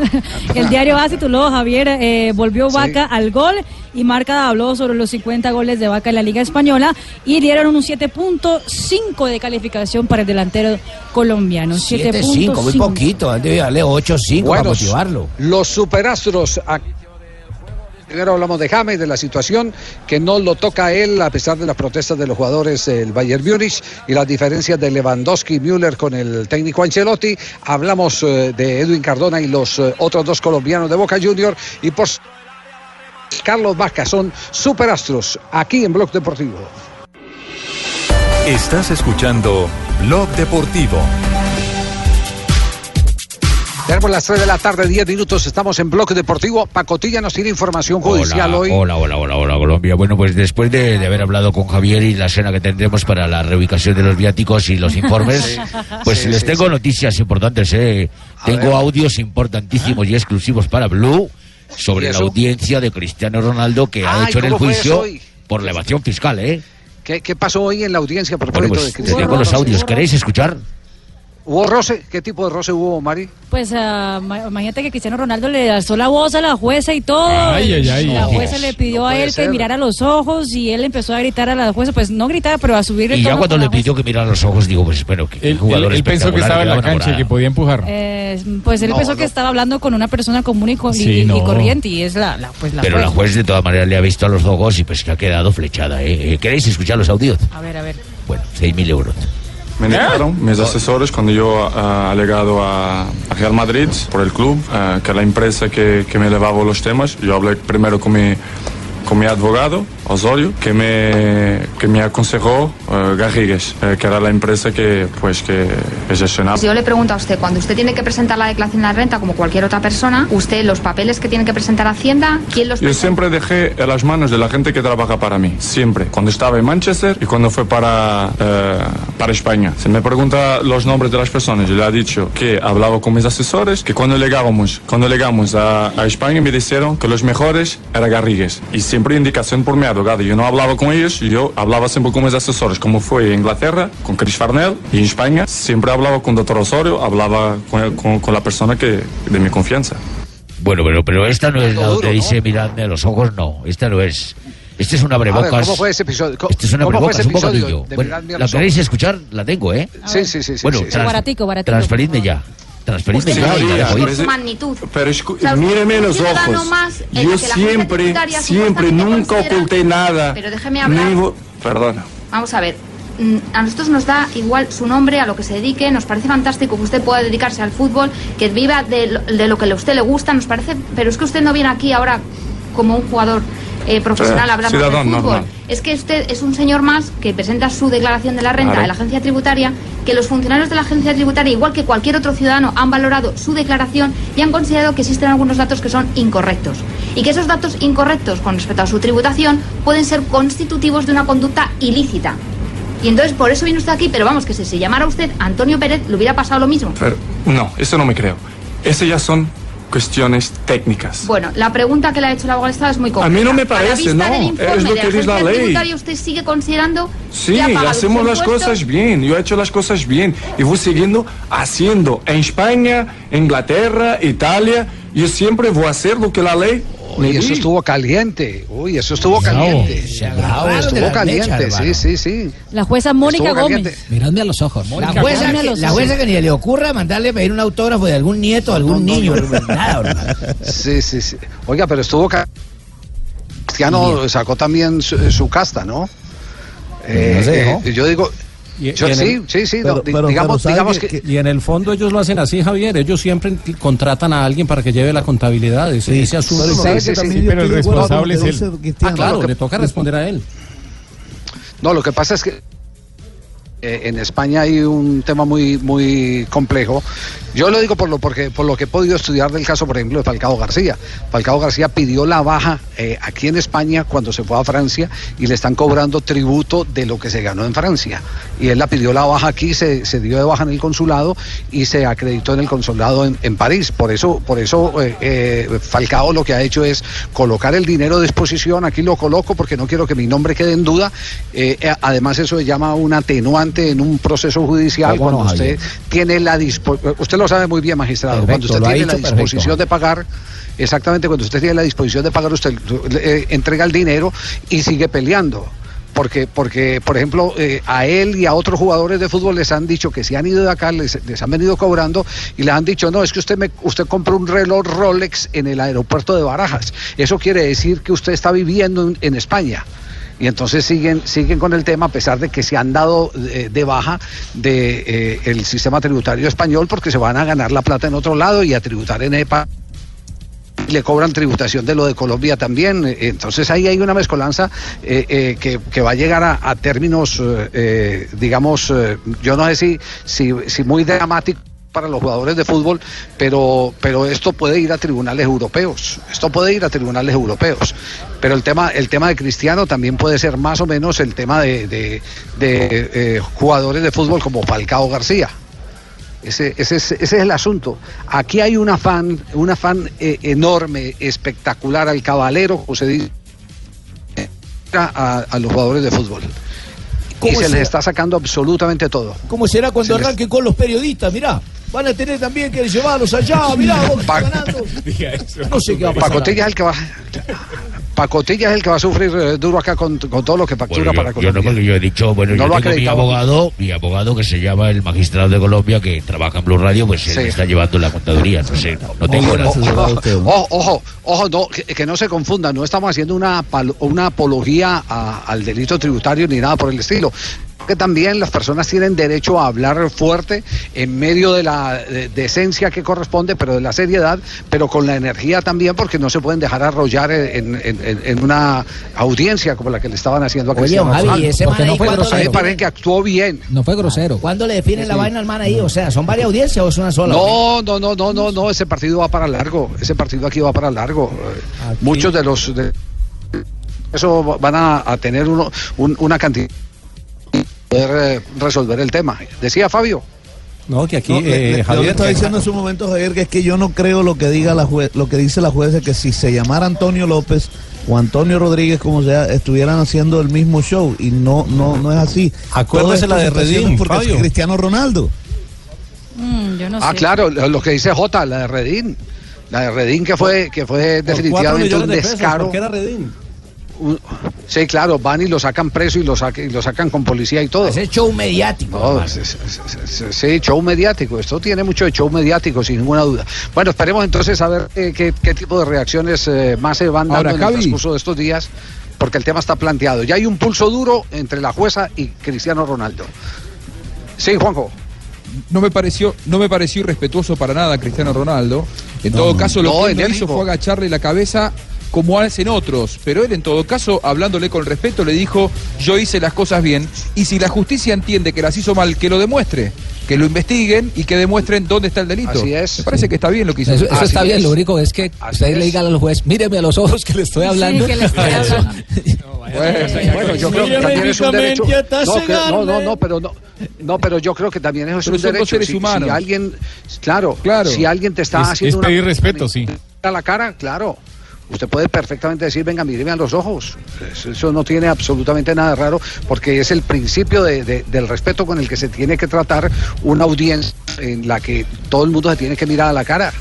el diario A tituló Javier eh, volvió Vaca al gol y Marca habló sobre los 50 goles de Vaca en la Liga Española y dieron un 7.5 de calificación para el delantero colombiano. 7-5, muy 7.5. poquito. Debe darle 8-5 para Buenos, motivarlo. Los superastros. a- Primero hablamos de James, de la situación que no lo toca a él a pesar de las protestas de los jugadores del Bayern Múnich y las diferencias de Lewandowski y Müller con el técnico Ancelotti. Hablamos eh, de Edwin Cardona y los eh, otros dos colombianos de Boca Junior y por Carlos Vaca son superastros aquí en Blog Deportivo. Estás escuchando Blog Deportivo. Tenemos las 3 de la tarde, 10 minutos, estamos en Blog Deportivo. Pacotilla nos tiene información judicial Hola, hoy. hola, hola, hola, hola, Colombia. Bueno, pues después de, de haber hablado con Javier y la cena que tendremos para la reubicación de los viáticos y los informes, Sí. pues Sí, les sí, tengo sí. noticias importantes. ¿eh? Tengo ver. audios importantísimos y exclusivos para Blue ¿Y sobre la audiencia de Cristiano Ronaldo que ha hecho en el ¿cómo fue juicio por la evasión fiscal, ¿eh? ¿Qué, qué pasó hoy en la audiencia Bueno, propósito pues de Cristiano tengo los audios. ¿Queréis escuchar? ¿Hubo roce? ¿Qué tipo de roce hubo, Mari? Pues ah, ma- imagínate que Cristiano Ronaldo le alzó la voz a la jueza y todo. Ay, ay, ay. La jueza le pidió no a él ser. que mirara los ojos y él empezó a gritar a la jueza, pues no gritar, pero a subir el Y ya cuando le pidió que mirara los ojos, digo, pues bueno, que Él, él- jugador él pensó que estaba en la cancha y que podía empujar. Eh, pues él No, pensó no. que estaba hablando con una persona común y, co- y- Sí, y no. corriente y es la, la- pues la Pero la jueza. juez de todas maneras le ha visto a los ojos y pues que ha quedado flechada. ¿eh? Eh, ¿Queréis escuchar los audios? A ver, a ver. Bueno, 6.000 euros. Me negaron mis asesores cuando yo ah, alegado a, a Real Madrid por el club, ah, que la empresa que, que me llevaba los temas. Yo hablé primero con mi, con mi abogado Osorio, que me, que me aconsejó eh, Garrigues, eh, que era la empresa que, pues, que gestionaba. Si yo le pregunto a usted, cuando usted tiene que presentar la declaración de la renta como cualquier otra persona, usted los papeles que tiene que presentar a Hacienda, ¿quién los Yo presenta? siempre dejé en las manos de la gente que trabaja para mí, siempre. Cuando estaba en Manchester y cuando fue para, eh, para España. Se me pregunta los nombres de las personas. Yo le he dicho que hablaba con mis asesores, que cuando llegamos, cuando llegamos a, a España me dijeron que los mejores era Garrigues. Y siempre indicación por mi abogado. Yo no hablaba con ellos, yo hablaba siempre con mis asesores, como fue en Inglaterra, con Chris Farnell, y en España siempre hablaba con doctor Osorio, hablaba con, con- con la persona que de mi confianza. Bueno, pero, pero esta no es la donde dice miradme a los ojos, no. Esta no es. Este es un A ver. ¿cómo fue ese episodio? ¿Cómo, Este es un cómo fue abrebocas, ese un bocadillo. Bueno, a ¿La queréis escuchar? La tengo, ¿eh? Sí, sí, sí. sí, Bueno, sí. tras- Baratico, baratico. transferidme ya. Ya. su magnitud. Pero O sea, míreme los ojos. en la Yo siempre, siempre, nunca oculté nada. Pero déjeme hablar. Ni Perdona. Vamos a ver. mm, A nosotros nos da igual su nombre, a lo que se dedique, nos parece fantástico que usted pueda dedicarse al fútbol, que viva de lo, de lo que a usted le gusta, nos parece, pero es que usted no viene aquí ahora como un jugador eh, profesional a Eh, ciudadano fútbol. normal. Es que usted es un señor más que presenta su declaración de la renta Claro. en la agencia tributaria, que los funcionarios de la agencia tributaria, igual que cualquier otro ciudadano, han valorado su declaración y han considerado que existen algunos datos que son incorrectos. Y que esos datos incorrectos con respecto a su tributación pueden ser constitutivos de una conducta ilícita. Y entonces por eso viene usted aquí, pero vamos, que si se llamara usted Antonio Pérez, le hubiera pasado lo mismo. Pero, no, eso no me creo. Eso ya son cuestiones técnicas. Bueno, la pregunta que le ha hecho el abogado del Estado es muy compleja. A mí no me parece, no, es lo que dice la ley. ¿usted sigue considerando Sí, que hacemos las cosas bien. Yo he hecho las cosas bien. Y voy siguiendo haciendo. En España, Inglaterra, Italia, yo siempre voy a hacer lo que la ley Uy, eso estuvo caliente. Uy, eso estuvo caliente. Bravo, estuvo caliente, sí, sí, sí. La jueza Mónica Estuvo Gómez. caliente. Miradme a los ojos. La Mónica, jueza, que, los la ojos. jueza que ni le ocurra mandarle a pedir un autógrafo de algún nieto, algún niño. Nada. Sí, sí, sí. Oiga, pero estuvo. ca- Cristiano sacó también su, su casta, ¿no? Eh, No dejó. eh, yo digo. Y- yo- y en sí, el- sí, sí, pero- no, pero- digamos, pero digamos sabe que, Y en el fondo ellos lo hacen así, Javier. Ellos siempre contratan a alguien para que lleve la contabilidad. Ese, ese asunto. Pero no- sabe que también pero el responsable es él. Ah, claro, que- le toca responder a él. No, lo que pasa es que eh, en España hay un tema muy muy complejo. Yo lo digo por lo porque por lo que he podido estudiar del caso, por ejemplo, de Falcao García. Falcao García pidió la baja eh, aquí en España cuando se fue a Francia y le están cobrando tributo de lo que se ganó en Francia. Y él la pidió la baja aquí, se, dio de baja en el consulado y se acreditó en el consulado en, en París. Por eso, por eso eh, Falcao lo que ha hecho es colocar el dinero a disposición. Aquí lo coloco porque no quiero que mi nombre quede en duda. Además, eso se llama un atenuante en un proceso judicial ¿Cómo no, cuando usted Javier? tiene la disposición. Usted lo sabe muy bien, magistrado. Perfecto, cuando usted tiene la perfecto. disposición de pagar. Exactamente, cuando usted tiene la disposición de pagar, usted eh, entrega el dinero y sigue peleando. Porque, porque por ejemplo, eh, a él y a otros jugadores de fútbol les han dicho que si han ido de acá, les, les han venido cobrando y les han dicho, no, es que usted, me, usted compró un reloj Rolex en el aeropuerto de Barajas. Eso quiere decir que usted está viviendo en, en España. Y entonces siguen, siguen con el tema a pesar de que se han dado eh, de baja de, eh, el sistema tributario español porque se van a ganar la plata en otro lado y a tributar en EPA le cobran tributación de lo de Colombia también. Entonces ahí hay una mezcolanza eh, que, que va a llegar a, términos, digamos, yo no sé si, si, si muy dramático para los jugadores de fútbol, pero, pero esto puede ir a tribunales europeos. Esto puede ir a tribunales europeos. Pero el tema, el tema de Cristiano también puede ser más o menos el tema de, de- de, eh, jugadores de fútbol como Falcao García. Ese, ese es, ese es el asunto. Aquí hay un afán, un afán eh, enorme, espectacular al caballero, como se dice, a, a los jugadores de fútbol. Y ¿Cómo se les está sacando absolutamente todo. ¿Cómo será cuando Se les- arranquen con los periodistas? Mirá, van a tener también que llevarlos allá. Mirá, vos ganando. No sé qué va a pasar. Pacotilla es el que va. Pacotilla es el que va a sufrir eh, duro acá con, con todo lo que factura Bueno, para yo, yo no, Colombia. porque yo he dicho, bueno, No yo tengo mi abogado, mi abogado que se llama el magistrado de Colombia que trabaja en Blue Radio, pues él me está llevando la contaduría, no sé, no, no tengo nada. Ojo, ojo, ojo, no, que, que no se confunda, no estamos haciendo una, una apología a- al delito tributario ni nada por el estilo. Que también las personas tienen derecho a hablar fuerte en medio de la de- decencia que corresponde, pero de la seriedad, pero con la energía también, porque no se pueden dejar arrollar en, en- en- en una audiencia como la que le estaban haciendo a Oye, Cristiano Javi, Ronaldo. ese man Porque ahí, no fue ¿cuándo grosero. parece que actuó bien. No fue grosero. ¿Cuándo le definen la vaina al man ahí? O sea, ¿son varias audiencias o es una sola? No, no, no, no, no, no, ese partido va para largo, ese partido aquí va para largo. Muchos de los de eso van a, a tener uno, un- una cantidad de poder eh, resolver el tema. Decía Fabio. No, que aquí, No, le- eh, Javier, estaba diciendo en su momento, Javier, que es que yo no creo lo que diga la juez, lo que dice la jueza, que si se llamara Antonio López o Antonio Rodríguez, como sea, estuvieran haciendo el mismo show y no, no, no es así. Acuérdese la de Redín, porque es Fabio. Cristiano Ronaldo. Mm, yo no ah, sé. claro, lo lo que dice Jota, la de Redín. La de Redín que fue, que fue definitivamente un de pesos, descaro. porque era Redín. Un- sí, claro, van y lo sacan preso y lo, saca- y lo sacan con policía y todo. Ese show mediático. No, es- es- es- es- sí, show mediático. Esto tiene mucho de show mediático, sin ninguna duda. Bueno, esperemos entonces a ver eh, qué, qué tipo de reacciones eh, más se van dando Ahora, en el transcurso de estos días, porque el tema está planteado. Ya hay un pulso duro entre la jueza y Cristiano Ronaldo. Sí, Juanjo. No me pareció, no me pareció irrespetuoso para nada Cristiano Ronaldo. En No, todo caso, lo no, que él no enérgico. hizo fue agacharle la cabeza como hacen otros. Pero él, en todo caso, hablándole con respeto, le dijo: Yo hice las cosas bien. Y si la justicia entiende que las hizo mal, que lo demuestre. Que lo investiguen y que demuestren dónde está el delito. Así es. Me parece que está bien lo que hizo. Eso, eso está bien, es. lo único es que usted le diga al juez, míreme a los ojos que le estoy hablando. que le estoy Eso. hablando. Bueno, bueno, yo creo que también es un derecho. No, que- no, no, no, pero no, no, pero yo creo que también eso es Pero un derecho. seres Si- alguien, claro, Claro. si alguien te está Es- haciendo es pedir respeto, sí. a la cara, claro. Usted puede perfectamente decir, venga, míreme a los ojos. Eso- no tiene absolutamente nada raro, porque es el principio de- de- del respeto con el que se tiene que tratar una audiencia en la que todo el mundo se tiene que mirar a la cara.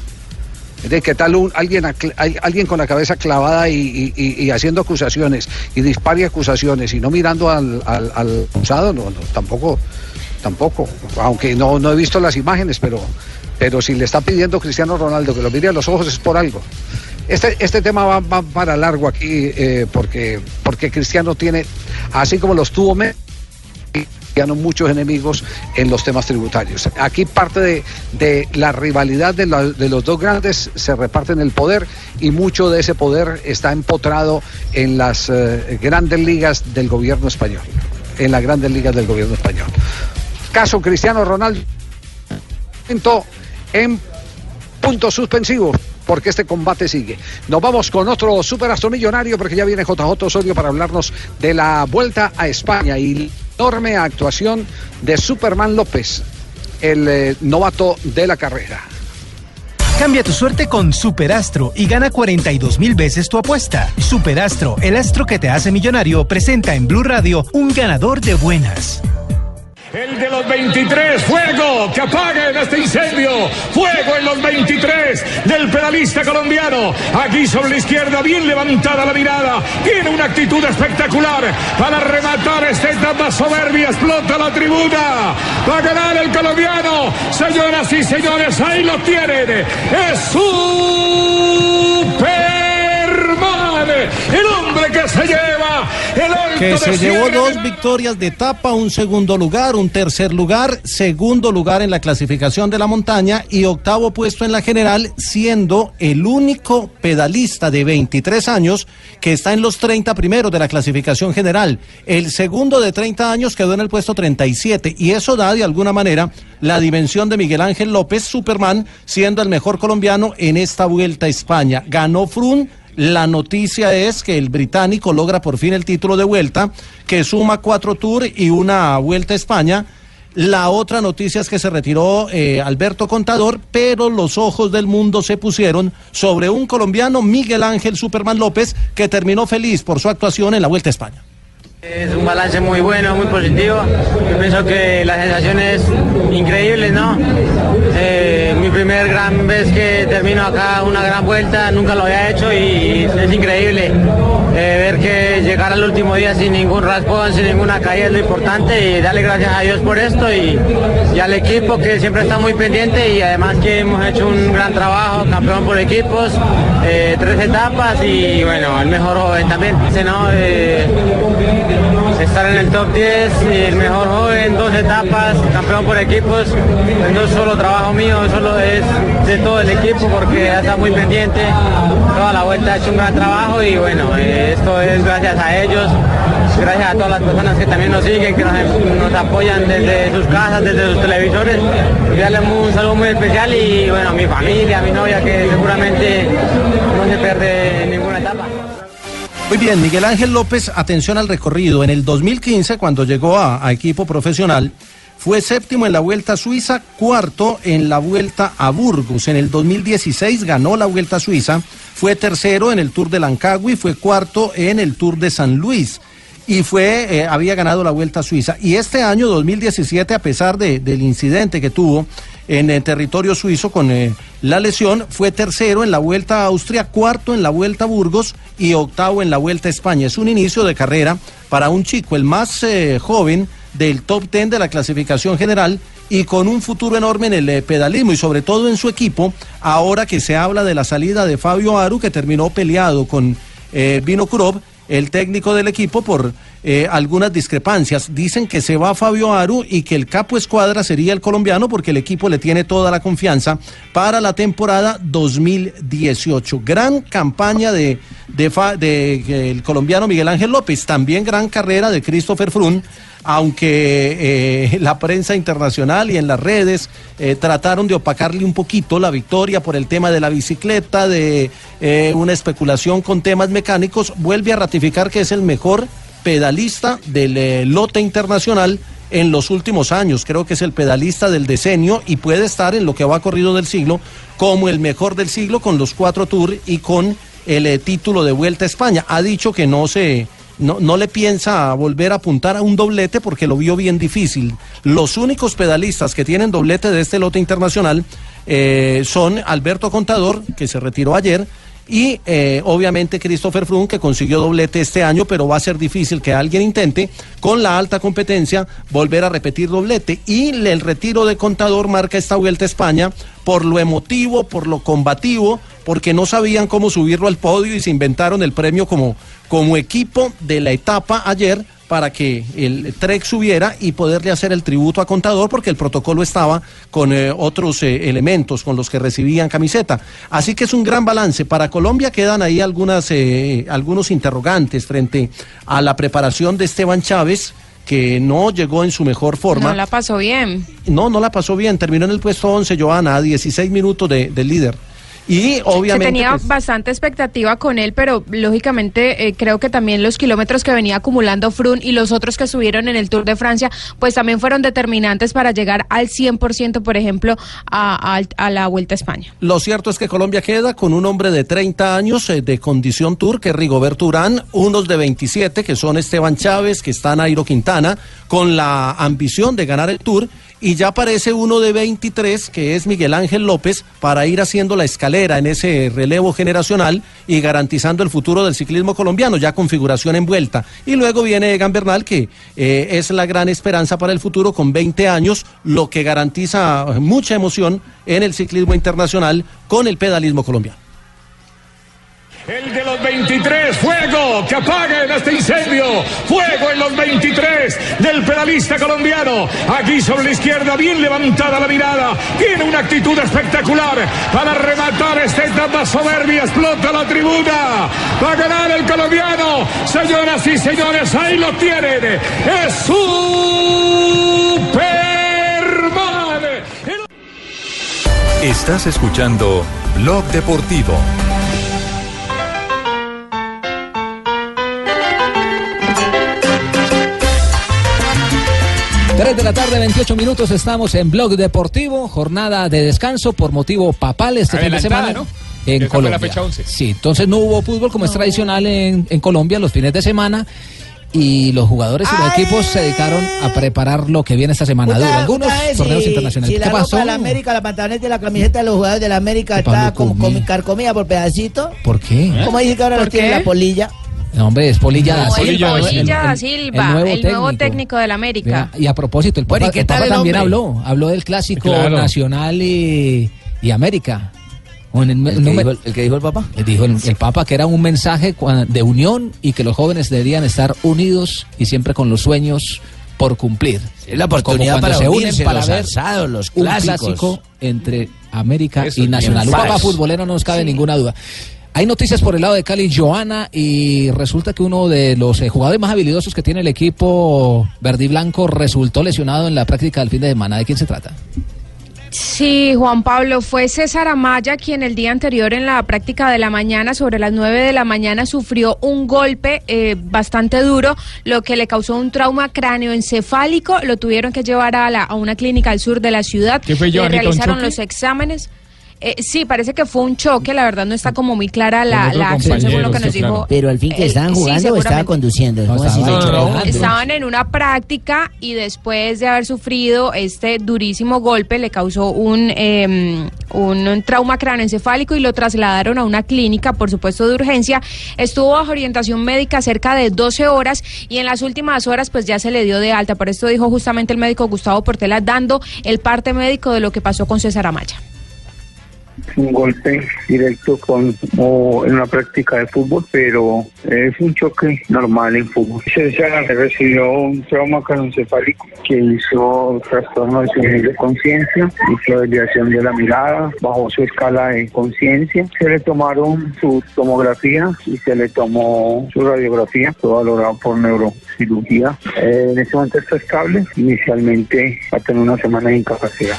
De qué tal un, alguien, con la cabeza clavada y, y- y- y haciendo acusaciones y dispare acusaciones y no mirando al, al- al acusado, no, no, tampoco, tampoco. Aunque no, no he visto las imágenes, pero, pero si le está pidiendo Cristiano Ronaldo que lo mire a los ojos es por algo. Este, este tema va, va para largo aquí eh, porque, porque Cristiano tiene, así como los tuvo Messi, muchos enemigos en los temas tributarios. Aquí parte de, de la rivalidad de, la- de los dos grandes se reparten el poder y mucho de ese poder está empotrado en las eh, grandes ligas del gobierno español, en las grandes ligas del gobierno español. Caso Cristiano Ronaldo en puntos suspensivos porque este combate sigue. Nos vamos con otro superastro millonario porque ya viene JJ Osorio para hablarnos de la vuelta a España y la enorme actuación de Superman López, el eh, novato de la carrera. Cambia tu suerte con Superastro y gana 42 mil veces tu apuesta. Superastro, el astro que te hace millonario, presenta en Blue Radio un ganador de buenas. El de los 23, fuego, que apaguen este incendio. Fuego en los 23 del pedalista colombiano. Aquí sobre la izquierda, bien levantada la mirada. Tiene una actitud espectacular para rematar esta etapa soberbia. Explota la tribuna. Va a ganar el colombiano. Señoras y señores, ahí lo tienen. Es El hombre que se lleva el alto que se llevó dos victorias de etapa, un segundo lugar, un tercer lugar, segundo lugar en la clasificación de la montaña y octavo puesto en la general, siendo el único pedalista de 23 años que está en los 30 primeros de la clasificación general. El segundo de 30 años quedó en el puesto 37 y eso da de alguna manera la dimensión de Miguel Ángel López, Superman, siendo el mejor colombiano en esta vuelta a España. Ganó Frun. La noticia es que el británico logra por fin el título de vuelta, que suma cuatro tours y una vuelta a España. La otra noticia es que se retiró eh, Alberto Contador, pero los ojos del mundo se pusieron sobre un colombiano, Miguel Ángel Superman López, que terminó feliz por su actuación en la Vuelta a España. Es un balance muy bueno, muy positivo. Yo pienso que la sensación es increíble, ¿no? Eh, mi primer gran vez que termino acá una gran vuelta, nunca lo había hecho y es increíble eh, ver que llegar al último día sin ningún raspón, sin ninguna caída es lo importante y darle gracias a Dios por esto y, al equipo que siempre está muy pendiente y además que hemos hecho un gran trabajo, campeón por equipos, eh, tres etapas y bueno, el mejor joven también. ¿no? Estar en el top 10 y el mejor joven, dos etapas, campeón por equipos. Pues no es solo trabajo mío, solo es de todo el equipo porque ya está muy pendiente. Toda la vuelta ha hecho un gran trabajo y bueno, eh, esto es gracias a ellos, gracias a todas las personas que también nos siguen, que nos, apoyan desde sus casas, desde sus televisores. Enviarles un saludo muy especial y bueno, a mi familia, a mi novia que seguramente no se pierde ninguna etapa. Muy bien, Miguel Ángel López, atención al recorrido. En el 2015, cuando llegó a, equipo profesional, fue séptimo en la Vuelta Suiza, cuarto en la Vuelta a Burgos. En el 2016 ganó la Vuelta Suiza, fue tercero en el Tour de Lancagui, fue cuarto en el Tour de San Luis y fue eh, había ganado la Vuelta a Suiza. Y este año 2017, a pesar de- del incidente que tuvo en el territorio suizo con eh, la lesión, fue tercero en la Vuelta a Austria, cuarto en la Vuelta a Burgos y octavo en la Vuelta a España. Es un inicio de carrera para un chico, el más eh, joven del top 10 de la clasificación general y con un futuro enorme en el eh, pedalismo y sobre todo en su equipo, ahora que se habla de la salida de Fabio Aru, que terminó peleado con eh, Vino Kurov, el técnico del equipo, por eh, algunas discrepancias. Dicen que se va Fabio Aru y que el capo escuadra sería el colombiano porque el equipo le tiene toda la confianza para la temporada 2018. Gran campaña de, de, el colombiano Miguel Ángel López, también gran carrera de Christopher Froome aunque eh, la prensa internacional y en las redes eh, trataron de opacarle un poquito la victoria por el tema de la bicicleta, de una especulación con temas mecánicos, vuelve a ratificar que es el mejor pedalista del eh, lote internacional en los últimos años. Creo que es el pedalista del decenio y puede estar en lo que va corrido del siglo como el mejor del siglo con los cuatro tours y con el eh, título de Vuelta a España. Ha dicho que no se no, no le piensa volver a apuntar a un doblete porque lo vio bien difícil. Los únicos pedalistas que tienen doblete de este lote internacional eh, son Alberto Contador, que se retiró ayer, y eh, obviamente Christopher Froome, que consiguió doblete este año, pero va a ser difícil que alguien intente, con la alta competencia, volver a repetir doblete. Y el retiro de Contador marca esta vuelta a España por lo emotivo, por lo combativo, porque no sabían cómo subirlo al podio y se inventaron el premio como, como equipo de la etapa ayer para que el Trek subiera y poderle hacer el tributo a Contador, porque el protocolo estaba con eh, otros eh, elementos con los que recibían camiseta. Así que es un gran balance. Para Colombia quedan ahí algunas, eh, algunos interrogantes frente a la preparación de Esteban Chávez que no llegó en su mejor forma. No la pasó bien. No, no la pasó bien. Terminó en el puesto 11, Joana, a 16 minutos de- del líder. Y obviamente. Se tenía pues, bastante expectativa con él, pero lógicamente eh, creo que también los kilómetros que venía acumulando Frun y los otros que subieron en el Tour de Francia, pues también fueron determinantes para llegar al 100%, por ejemplo, a, a- a la Vuelta a España. Lo cierto es que Colombia queda con un hombre de 30 años eh, de condición tour, que es Rigoberto Urán, unos de 27, que son Esteban Chávez, que está Nairo Quintana, con la ambición de ganar el tour, y ya aparece uno de 23, que es Miguel Ángel López, para ir haciendo la escalera en ese relevo generacional y garantizando el futuro del ciclismo colombiano, ya configuración en vuelta. Y luego viene Egan Bernal, que eh, es la gran esperanza para el futuro con 20 años, lo que garantiza mucha emoción en el ciclismo internacional con el pedalismo colombiano. El de los 23, fuego, que apaguen este incendio. Fuego en los 23 del pedalista colombiano. Aquí sobre la izquierda, bien levantada la mirada. Tiene una actitud espectacular para rematar esta etapa soberbia. Explota la tribuna. Va a ganar el colombiano. Señoras y señores, ahí lo tienen. Es Superman. Estás escuchando Blog Deportivo. Tres de la tarde, 28 minutos, estamos en Blog Deportivo, jornada de descanso por motivo papal este fin de semana. ¿no? En fue la Colombia. fecha 11. Sí, entonces no hubo fútbol como es tradicional en, en Colombia los fines de semana y los jugadores y los equipos se dedicaron a preparar lo que viene esta semana. Duro, algunos sabe torneos si- internacionales. Si ¿Qué la pasó? ropa de la América, la pantaloneta y la camiseta de los jugadores de la América ¿Qué está como, con como carcomida por pedacito. ¿Por qué? ¿Cómo dice que ahora ¿Por los tiene la polilla? No, hombre, es Polilla da No, Silva, el el- Polilla el- da el- Silva, el nuevo técnico del América. Y a propósito, el Bueno, Papa, ¿y qué el tal Papa el también hombre? habló, habló del clásico Claro. nacional y, y América. ¿El, ¿El que dijo el- el que dijo el Papa? Dijo el, el Papa que era un mensaje de unión y que los jóvenes deberían estar unidos y siempre con los sueños por cumplir. Es la oportunidad Como cuando para se unen para los ver asados, los un clásicos. clásico entre América Eso y Nacional. Un Papa futbolero no nos cabe ninguna duda. Hay noticias por el lado de Cali, Joana, y resulta que uno de los eh, jugadores más habilidosos que tiene el equipo verde y blanco resultó lesionado en la práctica del fin de semana. ¿De quién se trata? Sí, Juan Pablo, fue César Amaya quien el día anterior en la práctica de la mañana, sobre las 9 de la mañana, sufrió un golpe eh, bastante duro, lo que le causó un trauma cráneoencefálico. Lo tuvieron que llevar a, la- a una clínica al sur de la ciudad. ¿Qué fue, Le Joanita, un realizaron los exámenes. Eh, sí, parece que fue un choque, la verdad no está como muy clara la, acción según lo que nos sí, dijo. Pero al fin que eh, estaban sí, jugando o estaba conduciendo. Estaban en una práctica y después de haber sufrido este durísimo golpe le causó un, eh, un, un trauma cráneoencefálico y lo trasladaron a una clínica, por supuesto de urgencia. Estuvo bajo orientación médica cerca de 12 horas y en las últimas horas pues ya se le dio de alta. Por esto dijo justamente el médico Gustavo Portela dando el parte médico de lo que pasó con César Amaya. Un golpe directo con en una práctica de fútbol, pero es un choque normal en fútbol. César recibió un trauma craneoencefálico que hizo trastorno de su nivel de conciencia, hizo desviación de la mirada, bajó su escala de conciencia. Se le tomaron su tomografía y se le tomó su radiografía, todo valorado por neurocirugía. Eh, en este momento está estable, inicialmente va a tener una semana de incapacidad.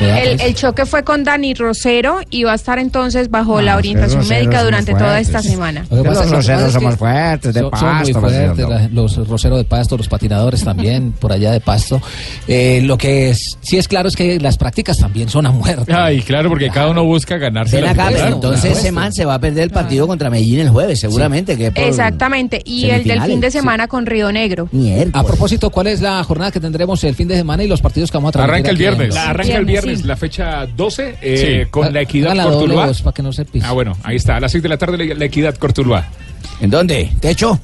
El, el choque fue con Dani Rosero y va a estar entonces bajo la orientación médica durante toda fuertes. esta semana. Lo que pasa es que- Los roseros somos fuertes, de son- son muy pasto, fuertes, Marcelo. la- los roseros de pasto, los patinadores también, por allá de pasto. Eh, lo que es- sí es claro es que las prácticas también son a muerte. Ay, claro, porque cada uno busca ganarse la acá, entonces ese man se va a perder el partido contra Medellín el jueves, seguramente. Que por Exactamente, y el del fin de sí. semana con Río Negro. A propósito, ¿cuál es la jornada que tendremos el fin de semana y los partidos que vamos a tratar? Arranca el viernes. La arranca el viernes, la fecha 12, eh, Sí. con la Equidad la Cortuluá. para que no se pise. Ah, bueno, ahí está, a las 6 de la tarde la, la Equidad Cortuluá. ¿En dónde? ¿Techo?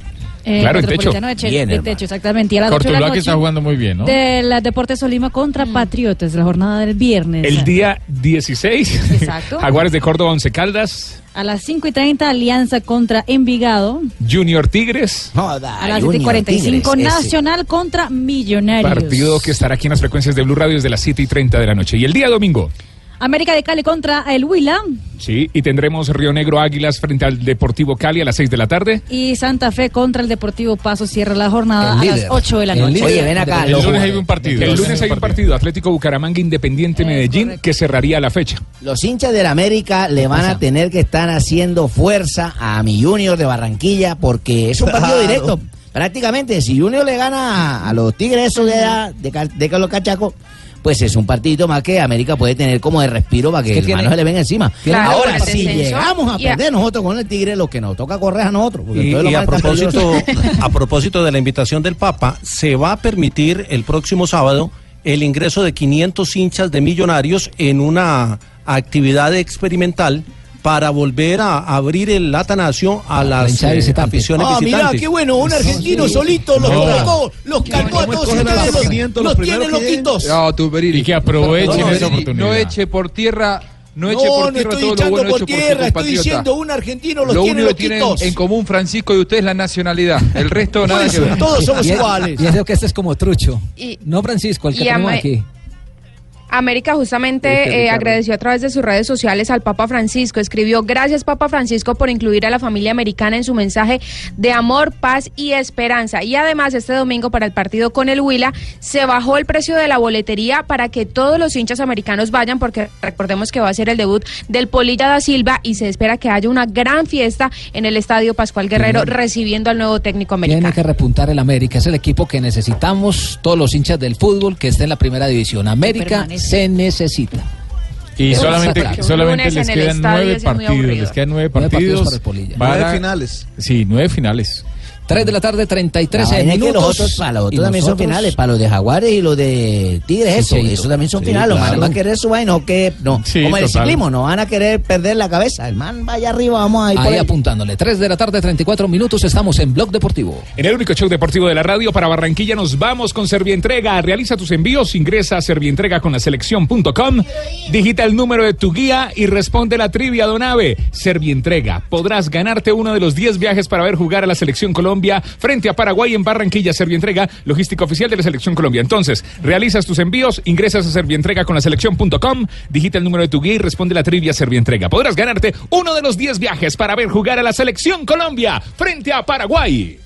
Eh, Claro, en techo. De Che- Bien, de techo, exactamente. Y a las ocho de la Cortuluá que noche está jugando muy bien, ¿no? Del Deportes Solima contra Patriotas, la jornada del viernes. El día 16, Exacto. Jaguares de Córdoba, Once Caldas, A las 5 y 30, Alianza contra Envigado. Junior Tigres. A las 7 y 45, Nacional contra Millonarios. Partido que estará aquí en las frecuencias de Blue Radio desde las 7 y 30 de la noche. Y el día domingo, América de Cali contra el Huila. sí, y tendremos Río Negro Águilas frente al Deportivo Cali a las 6 de la tarde. Y Santa Fe contra el Deportivo Paso cierra la jornada a las líder. 8 de la noche. Oye, ven acá. El los lunes hay un partido. El lunes hay un partido. Atlético Bucaramanga Independiente Medellín que cerraría la fecha. Los hinchas del América le van a tener que estar haciendo fuerza a mi Junior de Barranquilla porque es un partido Claro. directo. Prácticamente, si Junior le gana a, los Tigres esos de, de, de Carlos Cachaco, pues es un partidito más que América puede tener como de respiro para que ¿Qué el tiene? mano se le venga encima. Claro, Ahora, si descenso. llegamos a perder nosotros con el Tigre, lo que nos toca correr a nosotros. Y, propósito, a propósito de la invitación del Papa, se va a permitir el próximo sábado el ingreso de 500 hinchas de millonarios en una actividad experimental para volver a abrir el Atanasio a las hinchada eh, aficiones Ah, mira, visitantes. qué bueno, un argentino solito los No. cargó, los cargó a todos ustedes, los, los tienen loquitos. No, Tumberini. Y que aprovechen No, esa oportunidad. No eche por tierra. No eche No, por no tierra estoy todo lo echando bueno por hecho tierra, estoy diciendo un argentino los Lo tiene único que tienen loquitos. en común Francisco y usted es la nacionalidad. El resto nada que ver. todos somos Y iguales. Y es que este es como trucho. Y- no Francisco, el que tenemos aquí. América justamente eh, agradeció a través de sus redes sociales al Papa Francisco. Escribió, gracias Papa Francisco por incluir a la familia americana en su mensaje de amor, paz y esperanza. Y además este domingo para el partido con el Huila se bajó el precio de la boletería para que todos los hinchas americanos vayan porque recordemos que va a ser el debut del Polilla da Silva y se espera que haya una gran fiesta en el Estadio Pascual Guerrero recibiendo al nuevo técnico americano. Tiene que repuntar el América. Es el equipo que necesitamos, todos los hinchas del fútbol que esté en la primera división. América se necesita. Y Eso solamente, solamente les en el quedan estadio nueve partidos. Les quedan nueve Nueve partidos partidos. para el Polilla. Van Nueve a- finales. Sí, nueve finales. 3 de la tarde, 33 La vaina es que minutos. los otros, para los Y otros también son finales, para los de Jaguares y los de Tigres, Sí, eso, también son Sí, finales. Los claro. manes van a querer su vaina, no que, no. Sí, como el ciclismo, no van a querer perder la cabeza. El man vaya arriba, vamos ahí por Ahí él. apuntándole. 3 de la tarde, 34 minutos. Estamos en Blog Deportivo. En el único show deportivo de la radio para Barranquilla nos vamos con Servientrega. Realiza tus envíos, ingresa a Servientrega con la selección.com, digita el número de tu guía y responde la trivia, Donave. Servientrega. Podrás ganarte uno de los 10 viajes para ver jugar a la selección Colombia frente a Paraguay en Barranquilla. Servientrega, logística oficial de la selección Colombia. Entonces, realizas tus envíos, ingresas a Servientrega con la selección.com, digita el número de tu guía y responde la trivia Servientrega. Podrás ganarte uno de los 10 viajes para ver jugar a la selección Colombia frente a Paraguay.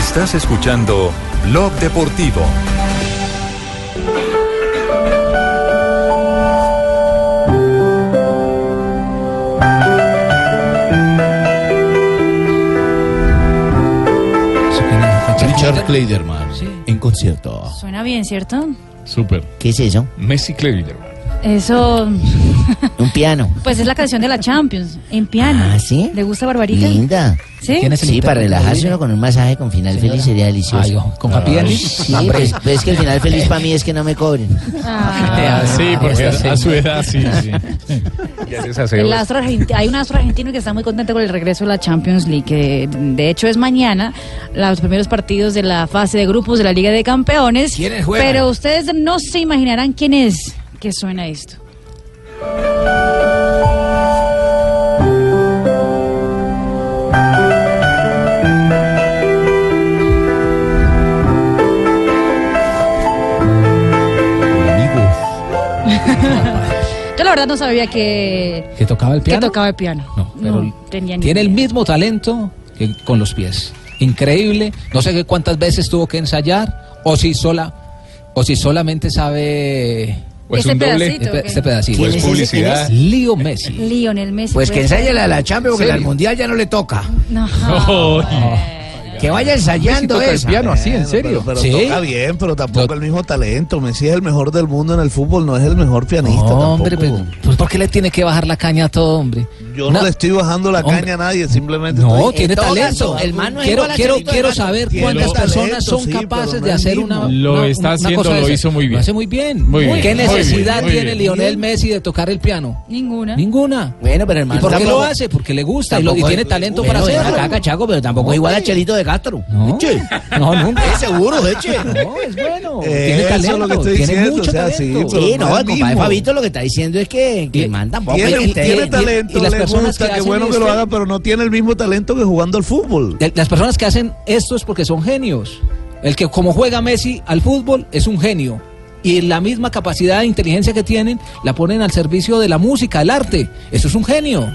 Estás escuchando Blog Deportivo. Richard Kleiderman en concierto. Suena bien, ¿cierto? Súper. ¿Qué es eso? Messi Kleiderman. Eso, Un piano. pues es la canción de la Champions, en piano. ¿Ah, sí? ¿Le gusta Barbarita? Linda. ¿Sí? ¿Quién es el Sí, para relajarse uno con un masaje con final feliz sería delicioso. Ay, ¿con Ay, ending? Sí, pues, pues es que el final feliz para mí es que no me cobren. Ah. sí, porque a, a su edad sí, sí. El astro argenti- hay un astro argentino que está muy contento con el regreso de la Champions League, que de hecho es mañana, los primeros partidos de la fase de grupos de la Liga de Campeones. ¿Quiénes juegan? Pero ustedes no se imaginarán quién es que suena esto. Yo la verdad no sabía que, ¿Que tocaba el que piano? tocaba el piano. No, pero tenía ni Tiene el mismo talento que con los pies. Increíble. No sé qué cuántas veces tuvo que ensayar o si sola o si solamente sabe O es Ese un doble. pedacito, Este, ¿o qué? este pedacito. ¿Quién es ese? publicidad. ¿Quién es? Leo Messi. Lionel Messi. Pues que puede ensaye ser. la de la Champions, porque la del ¿Serio? Mundial ya no le toca. No. Que vaya ensayando toca el esa. piano así, en serio. Pero, pero Sí. toca bien, pero tampoco el mismo talento. Messi es el mejor del mundo en el fútbol, no es el mejor pianista. hombre, tampoco. pero, pues ¿por qué le tiene que bajar la caña a todo, hombre? Yo no le estoy bajando la Hombre. caña a nadie, simplemente No, estoy- tiene talento. el man no es quiero igual a quiero, quiero saber cuántas talento, personas son capaces no de hacer una. Lo una- está una haciendo, cosa lo esa. hizo muy bien. Lo hace muy bien. Muy bien, ¿Qué muy necesidad tiene bien. Lionel Messi de tocar el piano? Ninguna. Ninguna. Bueno, pero el ¿Y man por qué lo hace? Porque le gusta y, lo- y tiene talento Bueno, para hacerlo. acá, cachaco, pero tampoco es igual a Chelito de Castro. No, Eche. no, nunca. Es seguro, eche. No, es bueno. Tiene talento. tiene mucho talento. Sí, no el compadre. Fabito lo que está diciendo es que, el man tampoco Tiene, talento, personas gusta, que qué hacen bueno que lo haga, pero no tiene el mismo talento que jugando al fútbol. Las personas que hacen esto es porque son genios. El que como juega Messi al fútbol es un genio. Y la misma capacidad de inteligencia que tienen la ponen al servicio de la música, el arte. Eso es un genio.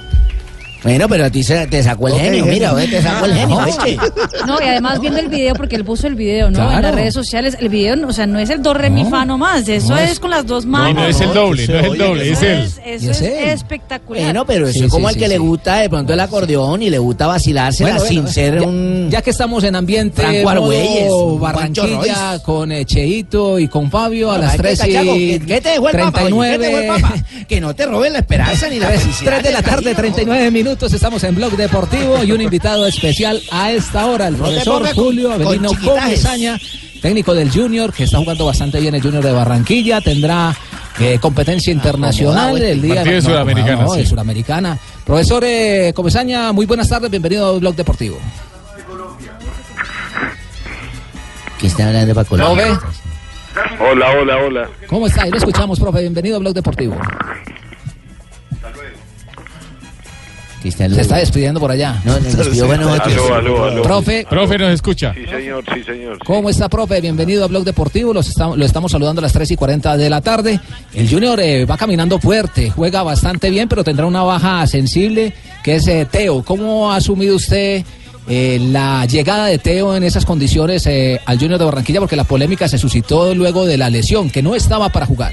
Bueno, pero a ti se- te sacó el genio, mira, te sacó el genio, No. No, y además viendo el video, porque él puso el video, ¿no? En las redes sociales, el video, o sea, no es el do, re, mi, No. fa nomás, eso No, es, es- con las dos No, manos. no es el doble, no es el doble, es Eso es, eso Y es es él. espectacular. Bueno, pero eso Sí, es como sí, al que sí, le gusta de pronto el acordeón y le gusta vacilársela Bueno, sin bueno, ser ya, un... ya que estamos en ambiente Franco Barranquilla con eh, Cheito y con Fabio a las qué 3 cachaco, y ¿qué- ¿Qué te dejó el papa? oye? ¿Qué te dejó el 39 papa? Que no te roben la esperanza ni la felicidad. 3 de la tarde, cariño. 39 minutos, estamos en Blog Deportivo y un invitado especial a esta hora, el profesor Julio Avelino. Comesaña, técnico del Junior, que está jugando bastante bien el Junior de Barranquilla, tendrá eh, competencia internacional acomodado, el día de no, Sudamericana, no, sí. de Sudamericana. Profesor eh, Comesaña, muy buenas tardes, bienvenido a Blog Deportivo. ¿Qué está hablando para Colombia? Hola, hola, hola. ¿Cómo está? Ahí lo escuchamos, profe, bienvenido a Blog Deportivo. ¿Qué está Se está despidiendo por allá. No, nos despidió. Aló, aló, aló. Profe, Profe nos escucha. Sí, señor, sí, señor. ¿Cómo está, profe? Bienvenido a Blog Deportivo. Los estamos, lo estamos saludando a las 3 y 40 de la tarde. El Junior eh, va caminando fuerte, juega bastante bien, pero tendrá una baja sensible, que es eh, Teo. ¿Cómo ha asumido usted eh, la llegada de Teo en esas condiciones eh, al Junior de Barranquilla? Porque la polémica se suscitó luego de la lesión, que no estaba para jugar.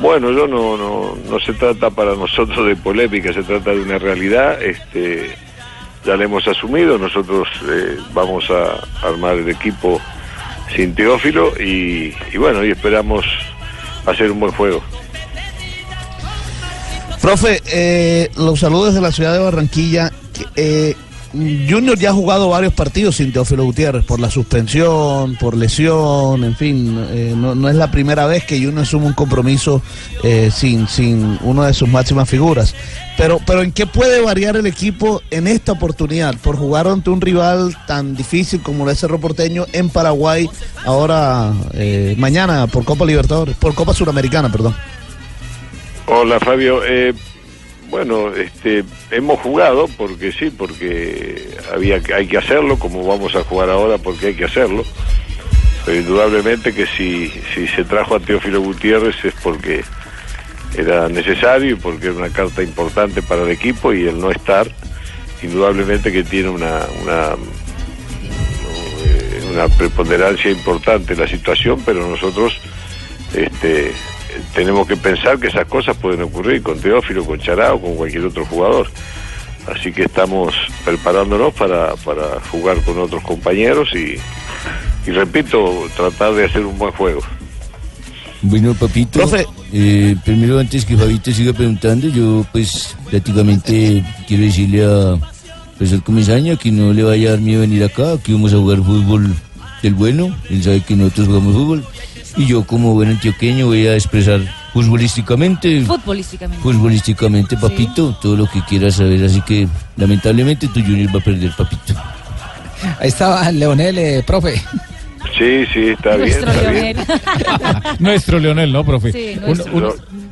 Bueno, yo no, no, no se trata para nosotros de polémica, se trata de una realidad. Este, ya le hemos asumido, nosotros eh, vamos a armar el equipo sin Teófilo y, y bueno, y esperamos hacer un buen juego. Profe, eh, los saludos de la ciudad de Barranquilla. Eh, Junior ya ha jugado varios partidos sin Teófilo Gutiérrez por la suspensión, por lesión, en fin, eh, no, es la primera vez que Junior asume un compromiso eh, sin, sin una de sus máximas figuras. Pero, pero ¿en qué puede variar el equipo en esta oportunidad? Por jugar ante un rival tan difícil como el Cerro Porteño en Paraguay, ahora, eh, mañana, por Copa Libertadores, por Copa Suramericana, perdón. Hola Fabio, eh, bueno, este, hemos jugado porque sí, porque había hay que hacerlo, como vamos a jugar ahora porque hay que hacerlo. Pero indudablemente que si, si se trajo a Teófilo Gutiérrez es porque era necesario y porque era una carta importante para el equipo y el no estar, indudablemente que tiene una, una, eh, una preponderancia importante la situación, pero nosotros este, tenemos que pensar que esas cosas pueden ocurrir con Teófilo, con Chará o con cualquier otro jugador. Así que estamos preparándonos para, para jugar con otros compañeros y, y repito, tratar de hacer un buen juego. Bueno, papito, eh, primero antes que Fabito siga preguntando, yo pues prácticamente quiero decirle a profesor Comesaña que no le vaya a dar miedo venir acá, que vamos a jugar fútbol del bueno, él sabe que nosotros jugamos fútbol, y yo como buen antioqueño voy a expresar futbolísticamente, Futbolísticamente. futbolísticamente, papito, todo lo que quieras saber, así que lamentablemente tu Junior va a perder, papito. Ahí estaba Leonel, eh, profe. Sí, sí, está bien, Nuestro está bien. Leonel. Nuestro Leonel, ¿no, profe? Sí, nuestro. un-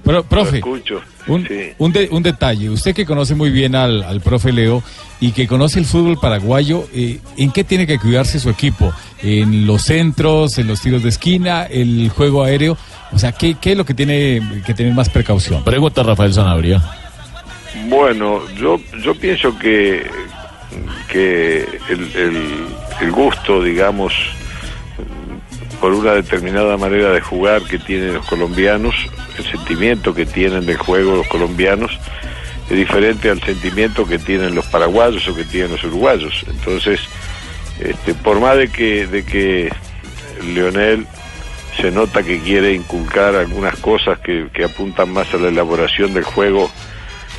pro- profe, lo escucho, un, sí. un de- un detalle. Usted que conoce muy bien al, al profe Leo y que conoce el fútbol paraguayo, eh, ¿en qué tiene que cuidarse su equipo? ¿En los centros, en los tiros de esquina, el juego aéreo? O sea, ¿qué, qué es lo que tiene que tener más precaución? Pregunta Rafael Sanabria. Bueno, yo, yo pienso que, que el, el- el gusto, digamos, por una determinada manera de jugar que tienen los colombianos, el sentimiento que tienen del juego los colombianos, es diferente al sentimiento que tienen los paraguayos o que tienen los uruguayos. Entonces, este, por más de que, de que Leonel se nota que quiere inculcar algunas cosas que, que apuntan más a la elaboración del juego,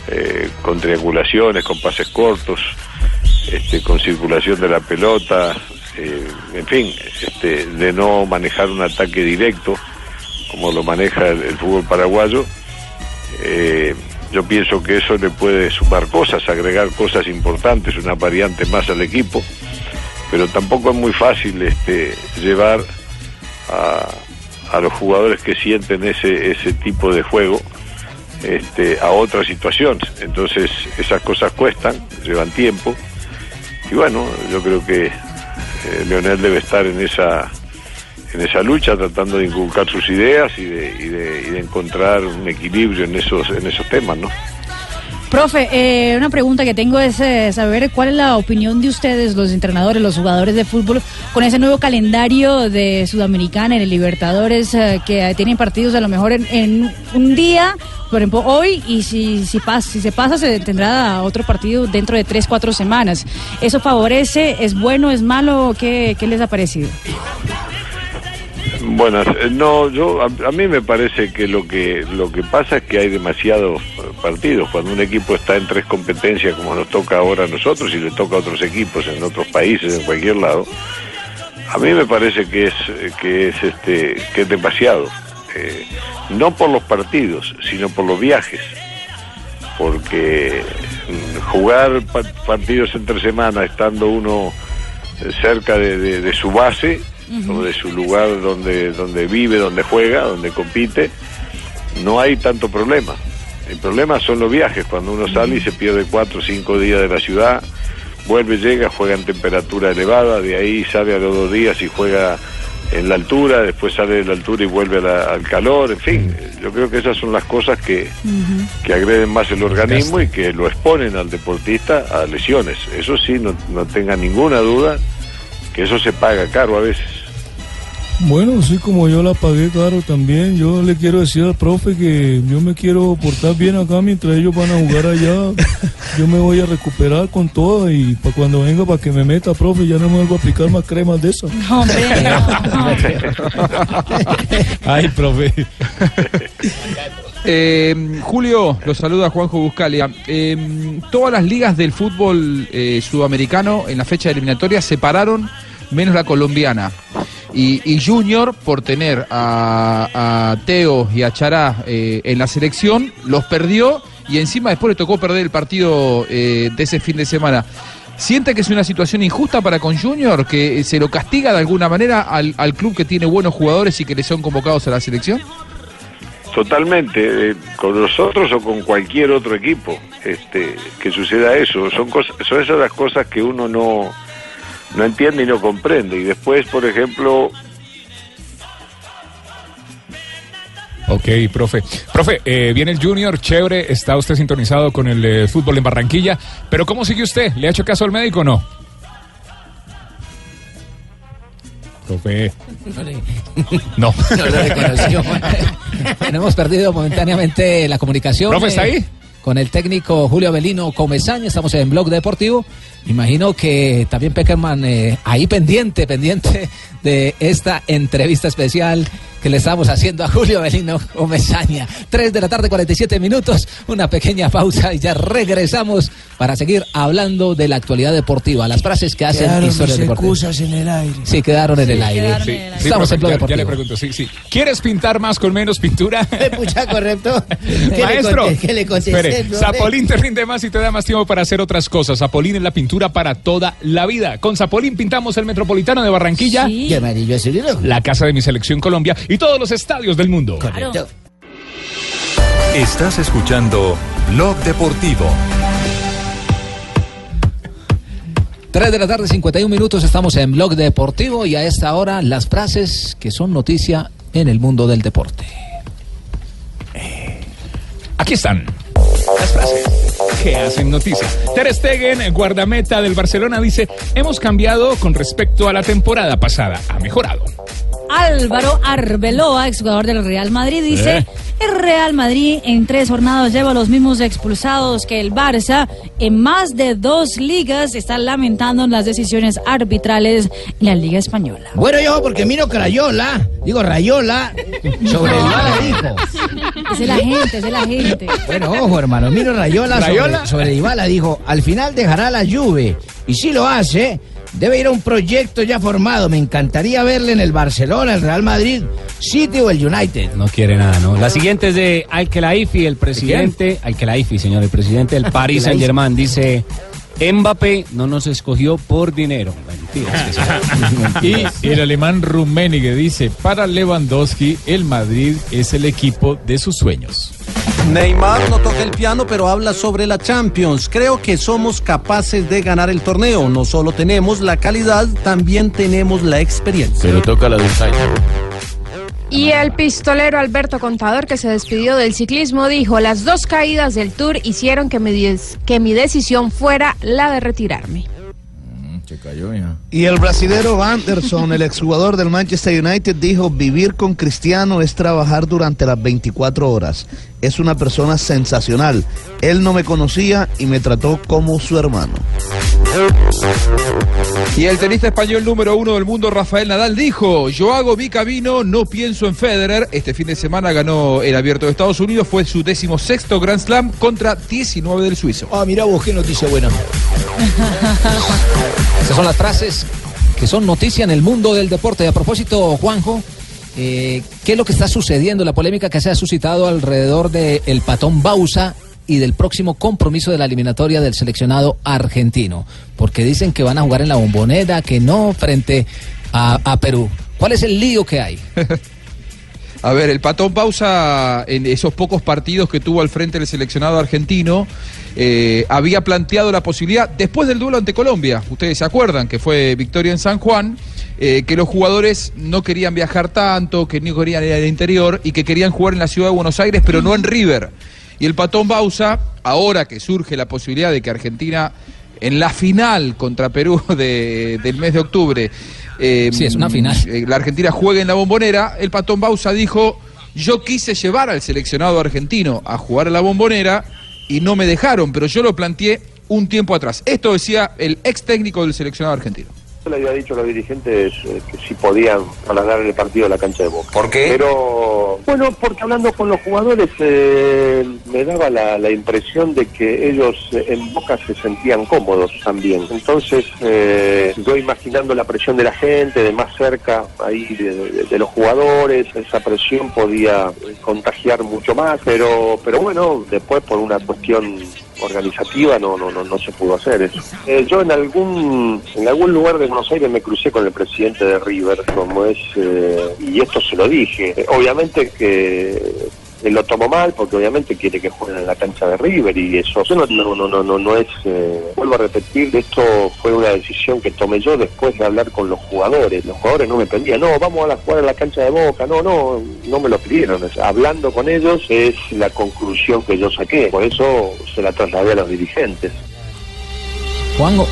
eh, con triangulaciones, con pases cortos, este, con circulación de la pelota, eh, en fin, este, de no manejar un ataque directo como lo maneja el, fútbol paraguayo. eh, yo pienso que eso le puede sumar cosas, agregar cosas importantes, una variante más al equipo, pero tampoco es muy fácil este, llevar a, a los jugadores que sienten ese, ese tipo de juego este, a otra situación. Entonces esas cosas cuestan, llevan tiempo. Y bueno, yo creo que eh, Leonel debe estar en esa en esa lucha tratando de inculcar sus ideas y de, y de, y de encontrar un equilibrio en esos en esos temas, ¿no? Profe, eh, una pregunta que tengo es eh, saber cuál es la opinión de ustedes, los entrenadores, los jugadores de fútbol, con ese nuevo calendario de Sudamericana en el Libertadores, eh, que tienen partidos a lo mejor en, un día, por ejemplo hoy, y si, si, pas- si se pasa se tendrá otro partido dentro de tres, cuatro semanas. ¿Eso favorece? ¿Es bueno? ¿Es malo? ¿Qué, qué les ha parecido? Buenas, eh, no, yo a, a mí me parece que lo que lo que pasa es que hay demasiados partidos. Cuando un equipo está en tres competencias como nos toca ahora a nosotros y le toca a otros equipos en otros países, en cualquier lado, a mí me parece que es que es este que es demasiado. Eh, no por los partidos, sino por los viajes. Porque mm, jugar pa- partidos entre semana estando uno cerca de su base o de su lugar donde, donde vive, donde juega, donde compite, no hay tanto problema. El problema son los viajes, cuando uno sale y se pierde cuatro o cinco días de la ciudad, vuelve, llega, juega en temperatura elevada, de ahí sale a los dos días y juega en la altura, después sale de la altura y vuelve la- al calor, en fin, yo creo que esas son las cosas que, que agreden más el organismo y que lo exponen al deportista a lesiones. Eso sí, no, no tenga ninguna duda que eso se paga caro a veces. Bueno, sí, como yo la pagué caro también, yo le quiero decir al profe que yo me quiero portar bien acá mientras ellos van a jugar allá. Yo me voy a recuperar con todo y para cuando venga para que me meta, profe, ya no me vuelvo a aplicar más cremas de esas. Ay, profe. Eh, Julio, los saluda Juanjo Buscalia. Eh, todas las ligas del fútbol eh, sudamericano en la fecha eliminatoria se pararon, menos la colombiana. Y, Junior, por tener a, Teo y a Chará eh, en la selección, los perdió y encima después le tocó perder el partido de ese fin de semana. ¿Siente que es una situación injusta para con Junior? ¿Que se lo castiga de alguna manera al, al club que tiene buenos jugadores y que le son convocados a la selección? Totalmente, eh, con nosotros o con cualquier otro equipo, este, que suceda eso. Son cosas, son esas las cosas que uno no, no entiende y no comprende. Y después, por ejemplo, Ok, profe. Profe, eh, viene el Junior, chévere, está usted sintonizado con el eh, fútbol en Barranquilla, pero ¿cómo sigue usted? ¿Le ha hecho caso al médico o no? Profe. No. No lo reconoció. Bueno, hemos perdido momentáneamente la comunicación. Profe, ¿está eh, ahí? Con el técnico Julio Avelino Comesaña, estamos en Blog Deportivo. Imagino que también Peckerman eh, ahí pendiente, pendiente de esta entrevista especial que le estamos haciendo a Julio Avelino Comesaña. 3 de la tarde, 47 minutos, una pequeña pausa y ya regresamos para seguir hablando de la actualidad deportiva, las frases que hacen Quedaron historias deportivas. excusas en el aire. Sí, quedaron en el aire. Sí, sí, Estamos profe, en Blog ya, ya Deportivo. le pregunto, sí, sí. ¿Quieres pintar más con menos pintura? Pucha, correcto. ¿Qué le Maestro, qué le contesté? Zapolín te rinde más y te da más tiempo para hacer otras cosas. Zapolín es la pintura para toda la vida. Con Zapolín pintamos el Metropolitano de Barranquilla, Y amarillo azul y rojo. la casa de mi selección Colombia y todos los estadios del mundo. Correcto. Estás escuchando Blog Deportivo. 3 de la tarde, 51 minutos, estamos en Blog Deportivo y a esta hora las frases que son noticia en el mundo del deporte. Aquí están las frases que hacen noticia. Ter Stegen, guardameta del Barcelona, dice, hemos cambiado con respecto a la temporada pasada. Ha mejorado. Álvaro Arbeloa, exjugador del Real Madrid, dice, Eh. el Real Madrid en tres jornadas lleva los mismos expulsados que el Barça. En más de dos ligas está lamentando las decisiones arbitrales en la Liga Española. Bueno, yo, porque miro que Rayola, digo Rayola, sobre Dybala dijo. Es de la gente, es de la gente. Bueno, ojo, hermano, miro Rayola, ¿Rayola? sobre, sobre Dybala, dijo, al final dejará la Juve. Y si lo hace, debe ir a un proyecto ya formado. Me encantaría verle en el Barcelona, el Real Madrid, City o el United. No quiere nada, ¿no? La siguiente es de Al-Khelaifi, el presidente. Al-Khelaifi, señor, el presidente del Paris Saint Germain. Dice: Mbappé no nos escogió por dinero. Mentiras. Y el alemán Rummenigge dice, para Lewandowski, el Madrid es el equipo de sus sueños. Neymar no toca el piano, pero habla sobre la Champions. Creo que somos capaces de ganar el torneo. No solo tenemos la calidad, también tenemos la experiencia. Pero toca la de Y el pistolero Alberto Contador, que se despidió del ciclismo, dijo, las dos caídas del Tour hicieron que mi, des- que mi decisión fuera la de retirarme. Se cayó ya. Y el brasilero Anderson, el exjugador del Manchester United, dijo, vivir con Cristiano es trabajar durante las 24 horas. Es una persona sensacional. Él no me conocía y me trató como su hermano. Y el tenista español número uno del mundo, Rafael Nadal, dijo, yo hago mi camino, no pienso en Federer. Este fin de semana ganó el abierto de Estados Unidos, fue su décimo sexto Grand Slam contra 19 del suizo. Ah, mira vos, qué noticia buena. Esas son las frases que son noticia en el mundo del deporte. Y a propósito, Juanjo, eh, ¿qué es lo que está sucediendo? La polémica que se ha suscitado alrededor del patón Bausa y del próximo compromiso de la eliminatoria del seleccionado argentino. Porque dicen que van a jugar en la bombonera, que no frente a, a Perú. ¿Cuál es el lío que hay? A ver, el Patón Pausa, en esos pocos partidos que tuvo al frente del seleccionado argentino, eh, había planteado la posibilidad, después del duelo ante Colombia, ustedes se acuerdan que fue victoria en San Juan, eh, que los jugadores no querían viajar tanto, que no querían ir al interior y que querían jugar en la ciudad de Buenos Aires, pero no en River. Y el Patón Bausa, ahora que surge la posibilidad de que Argentina en la final contra Perú de- del mes de octubre eh, Sí, es una final. eh, la Argentina juegue en la bombonera, el Patón Bausa dijo, yo quise llevar al seleccionado argentino a jugar a la bombonera y no me dejaron, pero yo lo planteé un tiempo atrás. Esto decía el ex técnico del seleccionado argentino. Yo le había dicho a los dirigentes eh, que sí podían trasladar el partido a la cancha de Boca. ¿Por qué? Pero, bueno, porque hablando con los jugadores eh, me daba la, la impresión de que ellos eh, en Boca se sentían cómodos también. Entonces, eh, yo imaginando la presión de la gente, de más cerca ahí de, de- de los jugadores, esa presión podía contagiar mucho más, pero, pero bueno, después por una cuestión organizativa no no no no se pudo hacer eso. Eh, yo en algún en algún lugar de Buenos Aires me crucé con el presidente de River, como es eh, y esto se lo dije. Eh, obviamente que él lo tomó mal porque obviamente quiere que jueguen en la cancha de River y eso no no no no no, es eh, vuelvo a repetir esto fue una decisión que tomé yo después de hablar con los jugadores. Los jugadores no me pedían no vamos a jugar en la cancha de Boca no no no me lo pidieron. Hablando con ellos es la conclusión que yo saqué por eso se la trasladé a los dirigentes. Juanjo,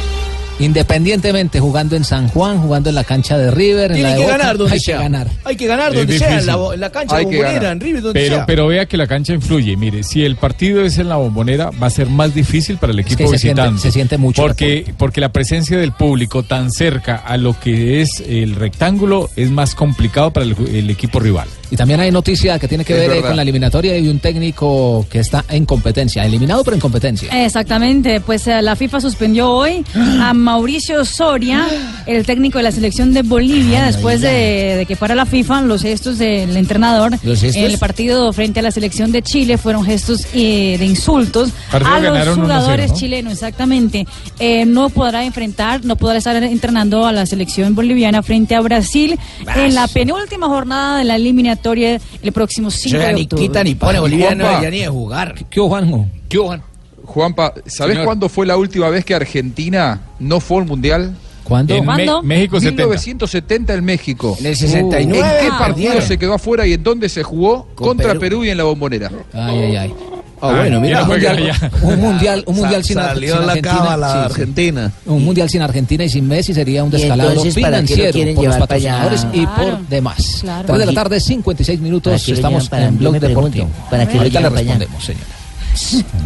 independientemente jugando en San Juan, jugando en la cancha de River, en la de que Boca, ganar donde hay sea. que ganar. Hay que ganar Es donde sea, en difícil. la, en la cancha Hay de bombonera, en River, donde Pero, sea. pero vea que la cancha influye. Mire, si el partido es en la bombonera, va a ser más difícil para el equipo que se siente- visitante. se siente mucho Porque, porque la presencia del público tan cerca a lo que es el rectángulo es más complicado para el, el equipo rival. Y también hay noticia que tiene que Es ver eh, verdad. con la eliminatoria y un técnico que está en competencia, eliminado pero en competencia. Exactamente, pues eh, la FIFA suspendió hoy a Mauricio Soria, el técnico de la selección de Bolivia, después de, de que para la FIFA los gestos del entrenador ¿Los gestos? en el partido frente a la selección de Chile fueron gestos eh, de insultos a los ganaron 1-0, jugadores ¿no? chilenos, exactamente. Eh, no podrá enfrentar, no podrá estar entrenando a la selección boliviana frente a Brasil en la penúltima jornada de la eliminatoria el próximo 5 sea, de ni octubre. quita ni pone, Bolivia no debería ni de jugar. ¿Qué Juanjo? ¿Qué Juan? Juanpa, ¿sabés Señor. cuándo fue la última vez que Argentina no fue al Mundial? ¿Cuándo? En ¿Cuándo? México 70. 1970 en México. En el 69 ¿En qué ah, partido perdieron. se quedó afuera y en dónde se jugó? Con Contra Perú. Perú. y en la bombonera. Ay, ay, ay. Ah, bueno, mira. un mundial, un mundial, un Sa- mundial sin, salió sin la Argentina. cábala sí, sí. Argentina. Un mundial sin Argentina y sin Messi sería un ¿Y descalabro entonces lo financiero por los patrocinadores y Claro. por demás. Claro. 3 de la tarde, 56 ¿Para minutos. Estamos en Blog Deportivo. ¿para qué Ahorita le respondemos, señora.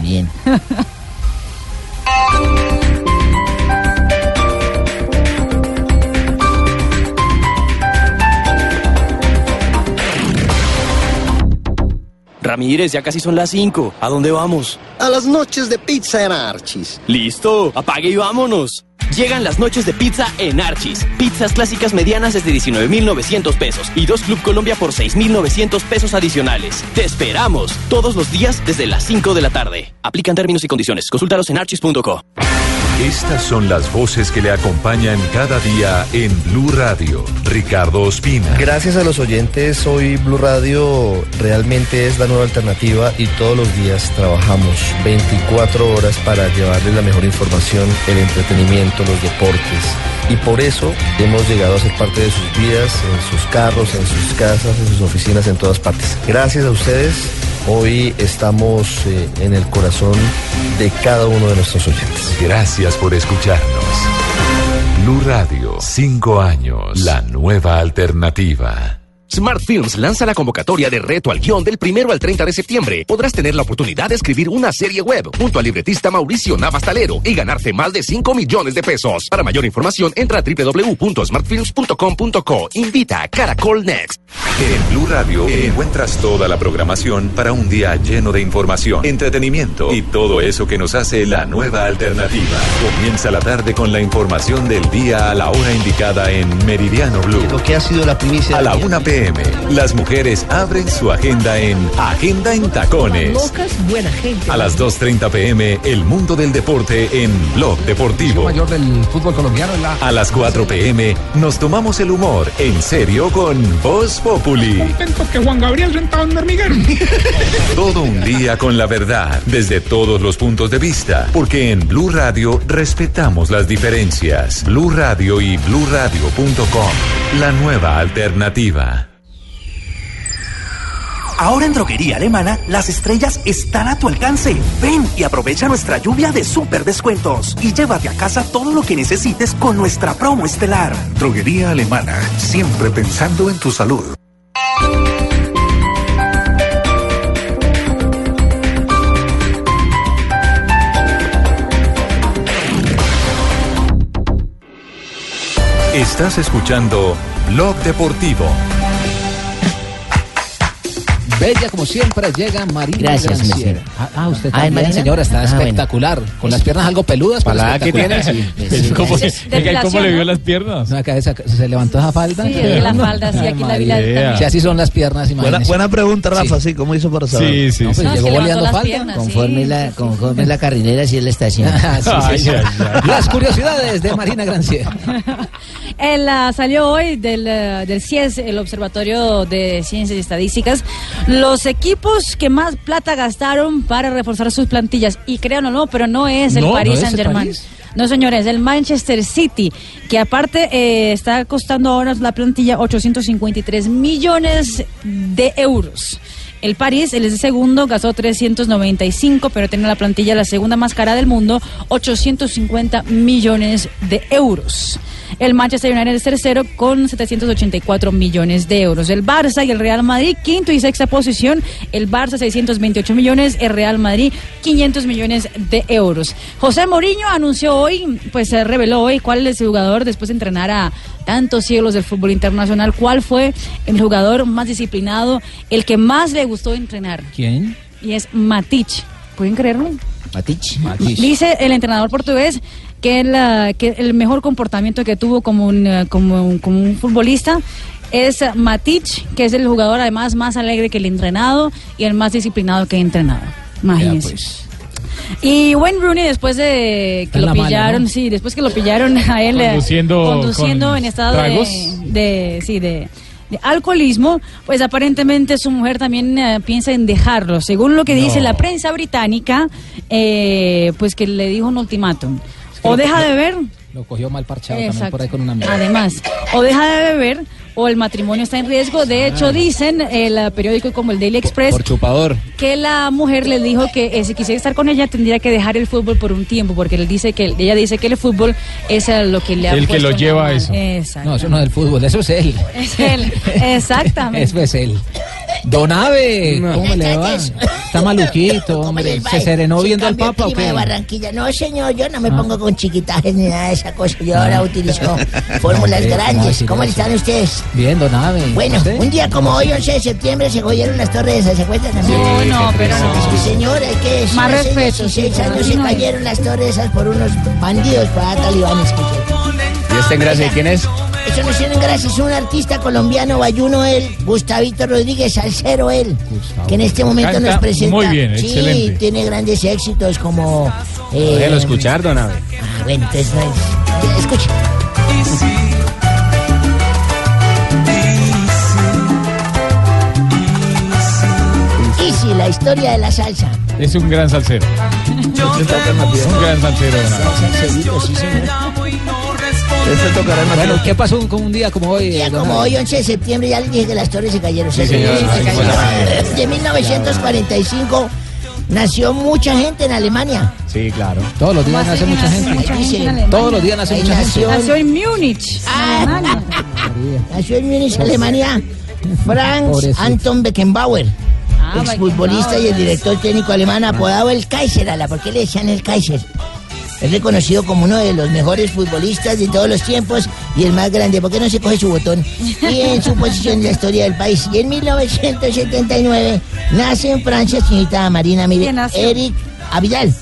Bien. Ramírez, ya casi son las 5. ¿A dónde vamos? A las noches de pizza en Archis. Listo, apague y vámonos. Llegan las noches de pizza en Archis. Pizzas clásicas medianas desde 19,900 pesos y dos Club Colombia por 6,900 pesos adicionales. Te esperamos todos los días desde las 5 de la tarde. Aplican términos y condiciones. Consúltalos en archis.co. Estas son las voces que le acompañan cada día en Blue Radio. Ricardo Ospina. Gracias a los oyentes, hoy Blue Radio realmente es la nueva alternativa y todos los días trabajamos 24 horas para llevarles la mejor información, el entretenimiento, los deportes. Y por eso hemos llegado a ser parte de sus vidas, en sus carros, en sus casas, en sus oficinas, en todas partes. Gracias a ustedes, hoy estamos eh, en el corazón de cada uno de nuestros oyentes. Gracias por escucharnos. Blue Radio, cinco años, la nueva alternativa. Smart Films lanza la convocatoria de reto al guion del primero al 30 de septiembre. Podrás tener la oportunidad de escribir una serie web junto al libretista Mauricio Navastalero y ganarte más de 5 millones de pesos. Para mayor información, entra a www.smartfilms.com.co. Invita a Caracol Next. En Blue Radio encuentras toda la programación para un día lleno de información, entretenimiento y todo eso que nos hace la nueva alternativa. Comienza la tarde con la información del día a la hora indicada en Meridiano Blue. Lo que ha sido la primicia A la 1 las mujeres abren su agenda en Agenda en Tacones. Locas, buena gente. A las 2.30 pm, el mundo del deporte en Blog Deportivo. mayor del fútbol colombiano en la A las 4 pm, nos tomamos el humor en serio con Voz Populi. Contento que Juan Gabriel sentado en un hormiguero. Todo un día con la verdad, desde todos los puntos de vista, porque en Blue Radio respetamos las diferencias. Blue Radio y bluradio.com, la nueva alternativa. Ahora en Droguería Alemana, las estrellas están a tu alcance. Ven y aprovecha nuestra lluvia de super descuentos y llévate a casa todo lo que necesites con nuestra promo estelar. Droguería Alemana, siempre pensando en tu salud. Estás escuchando Blog Deportivo. Bella como siempre llega Marina Gracias, Granciera. Ah, ah, usted Ah, ¿es también, señora, está Ah, bueno. espectacular. Con las piernas algo peludas, pero Para la edad que espectacular. tiene, sí. Sí, ¿Cómo, sí. oiga, ¿Cómo le vio las piernas? No, acá esa- se levantó esa falda. Sí, la falda, sí, aquí la vi la-. Sí, así son las piernas, Buena, buena pregunta, Rafa, sí, ¿cómo hizo para saber? Sí, sí, No, pues sí. llegó boleando falda. piernas, Conforme la, conforme la carrinera, así es la estación. Ah, sí, sí, sí. Las curiosidades de Marina Granciera. Él ah, salió hoy del, eh, del CIES, el Observatorio de Ciencias y Estadísticas, los equipos que más plata gastaron para reforzar sus plantillas. Y créanlo no, pero no es el No, Paris ¿no es el Saint Germain. París? No, señores, es el Manchester City, que aparte eh, está costando ahora la plantilla 853 millones de euros. El París, él es el segundo, gastó 395, pero tiene la plantilla la segunda más cara del mundo, 850 millones de euros. El Manchester United es tercero con 784 millones de euros. El Barça y el Real Madrid, quinto y sexta posición. El Barça 628 millones, el Real Madrid 500 millones de euros. José Mourinho anunció hoy, pues se reveló hoy cuál es el jugador después de entrenar a tantos siglos del fútbol internacional, cuál fue el jugador más disciplinado, el que más le gustó entrenar. ¿Quién? Y es Matic. ¿Pueden creerlo? Matich. Dice el entrenador portugués que el, que el mejor comportamiento que tuvo como un, ah, como, un- como un futbolista es Matic, que es el jugador además más alegre que el entrenado y el más disciplinado que he entrenado. Imagínense. pues. Y Wayne Rooney después de que lo mala, pillaron, ¿no? sí, después que lo pillaron a él eh, Conduciendo conduciendo con en estado de, de- sí, de, de alcoholismo, pues aparentemente su mujer también eh, piensa en dejarlo. Según lo que dice la prensa británica, eh, pues que le dijo un ultimátum. O deja de beber, Lo cogió mal parchado también Exacto. por ahí con una amiga. Además, o deja de beber o el matrimonio está en riesgo. De hecho, dicen el periódico como el Daily Express Por chupador. que la mujer le dijo que eh, si quisiera estar con ella tendría que dejar el fútbol por un tiempo porque él dice que ella dice que el fútbol es eh, lo que le ha El que lo lleva a eso. Exacto. No, eso no es del fútbol, eso es él. Es él, exactamente. Eso es él. Don Ave, ¿cómo le va? Está maluquito, hombre. ¿Se serenó viendo al Papa o de? Barranquilla. No, señor, yo no me Ah. pongo con chiquitajes ni nada de esa cosa. Yo ahora utilizo fórmulas grandes. ¿Cómo están ustedes? Bien, Don Ave. Bueno, ¿Usted? un día como hoy, 11 de septiembre, se cogieron las torres esas, ¿se acuerdan? No, no, pero no. Sí, señor, hay que decir, Más hace respeto, 16 sí, años se es. cayeron las torres esas por unos bandidos para talibanes. ¿Y este en gracia de quién es? Eso no tienen gracias, es un artista colombiano, bayuno él, Gustavito Rodríguez, salsero él, que en este momento Canta nos presenta. muy bien, sí, excelente. tiene grandes éxitos como... eh, Déjelo escuchar, don Ave. Ah, bueno, entonces no es- Escucha. Easy, la historia de la salsa. Es un gran salsero. Un gran salsero. Salserito, sí, señor. Bueno, ¿qué pasó con un día como hoy? Don como hoy, 11 de septiembre, ya les dije que las torres se cayeron. Sí, Se señor. se cayeron. De 1945 nació mucha gente en Alemania. Sí, claro. Todos los días nace mucha gente. Ahí dice, Todos los días nace ahí mucha gente. nació- en Múnich, Alemania. Nació en Múnich, Alemania, Franz. Anton Beckenbauer, Ah, exfutbolista y el director técnico alemán, apodado el Kaiser, a la ¿por qué le decían el Kaiser? Es reconocido como uno de los mejores futbolistas de todos los tiempos y el más grande, ¿por qué no se coge su botón? Y en su posición de la historia del país. Y en 1979 nace en Francia, señorita Marina, mire. Eric Abidal.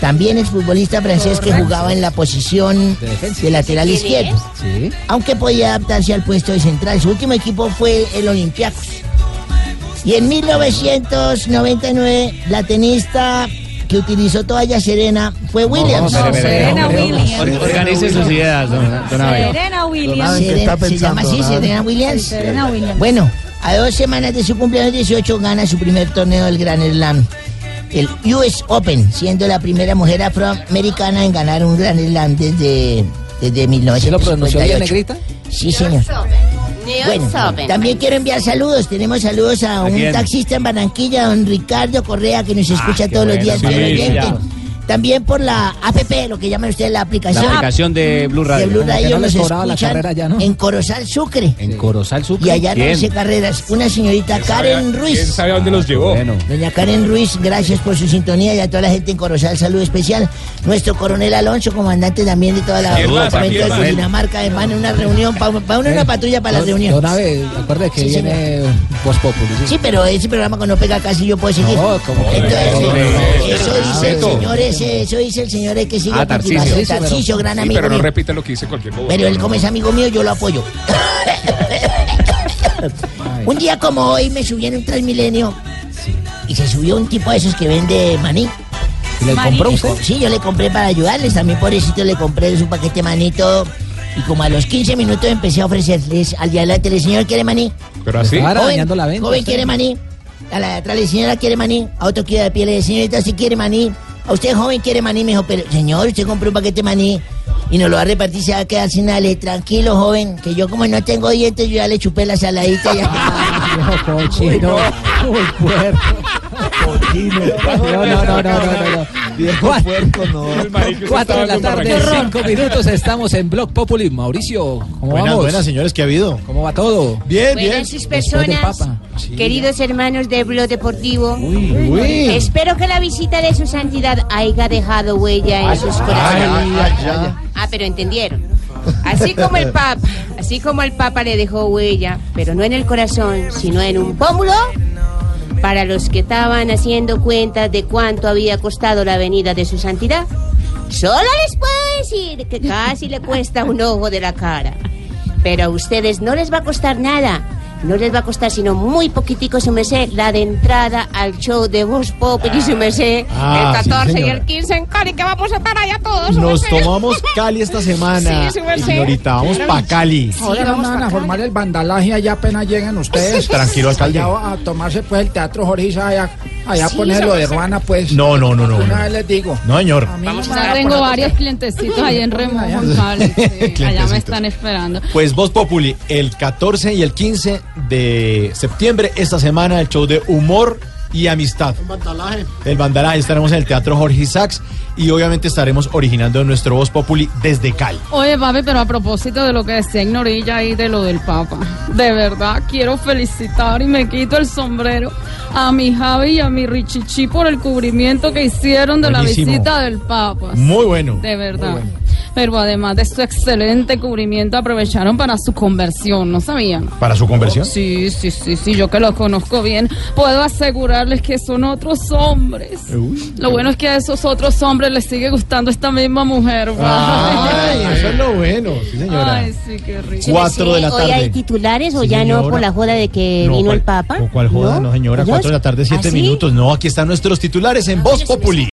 También es futbolista francés que jugaba en la posición de lateral izquierdo Sí. aunque podía adaptarse al puesto de central. Su último equipo fue el Olympiacos. Y en 1999, la tenista que utilizó toalla serena fue Williams. No, espere, Serena. Williams. Or- Organice sus ideas, don. Serena Williams. ¿qué está Serena- se llama así, Serena Williams. Serena Williams. Bueno, a dos semanas de su cumpleaños 18 gana su primer torneo del Gran Slam. El US Open, siendo la primera mujer afroamericana en ganar un Gran Slam desde, desde ¿Sí lo pronunció bien, 1958. negrita? Sí, señor. Bueno, también quiero enviar saludos. Tenemos saludos a, ¿A un quién? taxista en Barranquilla, don Ricardo Correa, que nos escucha qué todos los días. sí. También por la APP, lo que llaman ustedes la La aplicación. aplicación de Blue Radio. De Blue Como Radio no les nos cobraba la escuchan carrera ya, ¿no? en Corozal Sucre. En Corozal Sucre. Y allá no hice carreras. Una señorita Karen Ruiz. ¿Quién sabe a dónde los llevó? Bueno. Doña Karen Ruiz, gracias por su sintonía y a toda la gente en Corozal, saludo especial. Nuestro coronel Alonso, comandante también de toda la departamento ¿Quién de? Cundinamarca, además en una reunión, para una, una patrulla para la Don- reunión. Don Abe, acuerde que Sí, viene Voz Populi. Sí, pero ese programa cuando pega casi yo puedo seguir. No, ¿cómo que Entonces, eso dice el Eso dice el señor que sigue Ah. Tarcisio. Tarcisio, gran Sí, amigo pero no mío. repita lo que dice cualquier bobo. Pero él como es amigo mío, yo lo apoyo. un día como hoy me subí en un Transmilenio y se subió un tipo de esos que vende maní. ¿Y le Maní. compró usted? Sí, yo le compré para ayudarles. También pobrecito le compré su paquete manito. Y como a los 15 minutos empecé a ofrecerles al de adelante, el señor quiere maní. Pero así. Ahora Joven, dañando la venta. joven usted. quiere maní. A la de atrás señora quiere maní. A otro quiere de piel señorita si quiere maní. A usted joven quiere maní, me dijo, pero señor, usted compró un paquete de maní y nos lo va a repartir, se va a quedar sin nada. Tranquilo, joven, que yo como no tengo dientes, yo ya le chupé la saladita. Ya. Viejo cochino. Muy. No, no, no, no, no, no. Viejo Cuatro- puerco, no. Cuatro de la tarde, cinco minutos, estamos en Blog Populi. Mauricio, ¿cómo Buenas, vamos? buenas, señores, ¿qué ha habido? ¿Cómo va todo? Bien, bien. Buenas sus Después del personas, Papa. queridos hermanos de Blog Deportivo. uy. Espero que la visita de su santidad haya dejado huella en sus corazones. Ay, ay, ay. Ah, pero entendieron. Así como el Papa, así como el Papa le dejó huella, pero no en el corazón, sino en un pómulo. Para los que estaban haciendo cuentas de cuánto había costado la venida de su santidad, solo les puedo decir que casi le cuesta un ojo de la cara. Pero a ustedes no les va a costar nada. No les va a costar sino muy poquitico su merced la de entrada al show de Voz Pop y su merced Ah, el sí, 14 y señora. el 15 en Cali que vamos a estar allá todos. Nos tomamos Cali esta semana. Sí, su. Señorita, vamos para Cali. Ahora no van a formar el vandalaje allá apenas lleguen ustedes. Tranquilo, alcalde. Allá a tomarse pues el teatro Jorge allá, allá Sí, poner lo de Ruana pues. No, no, no, no. Una no. vez les digo. No, señor. A mí Vamos a me- estar Tengo varios clientecitos ahí en Remo, Juan sí, allá me están esperando. Pues Voz Populi, el 14 y el 15 de septiembre, esta semana, el show de humor y amistad. El Bandalaje, estaremos en el Teatro Jorge Isaacs y obviamente estaremos originando nuestro Voz Populi desde Cali. Oye, papi, pero a propósito de lo que decía Ignorilla ahí de lo del Papa, de verdad quiero felicitar y me quito el sombrero a mi Javi y a mi Richichi por el cubrimiento que hicieron de Buenísimo. la visita del Papa. Muy bueno. De verdad. Pero además de su excelente cubrimiento, aprovecharon para su conversión, ¿no sabían? ¿Para su conversión? Sí, sí, sí, sí, yo que los conozco bien, puedo asegurarles que son otros hombres. Lo bueno es que a esos otros hombres les sigue gustando esta misma mujer. Ay, eso es lo bueno, sí señora. Ay, sí, qué rico. Su Cuatro de la merced, ¿Hoy hay tarde. titulares o Sí, ya no por la joda de que No, vino ¿cuál- el Papa? ¿Cuál joda? No, señora, ¿Ellos? cuatro de la tarde, siete ¿Ah, sí? minutos. No, aquí están nuestros titulares en Voz Populi.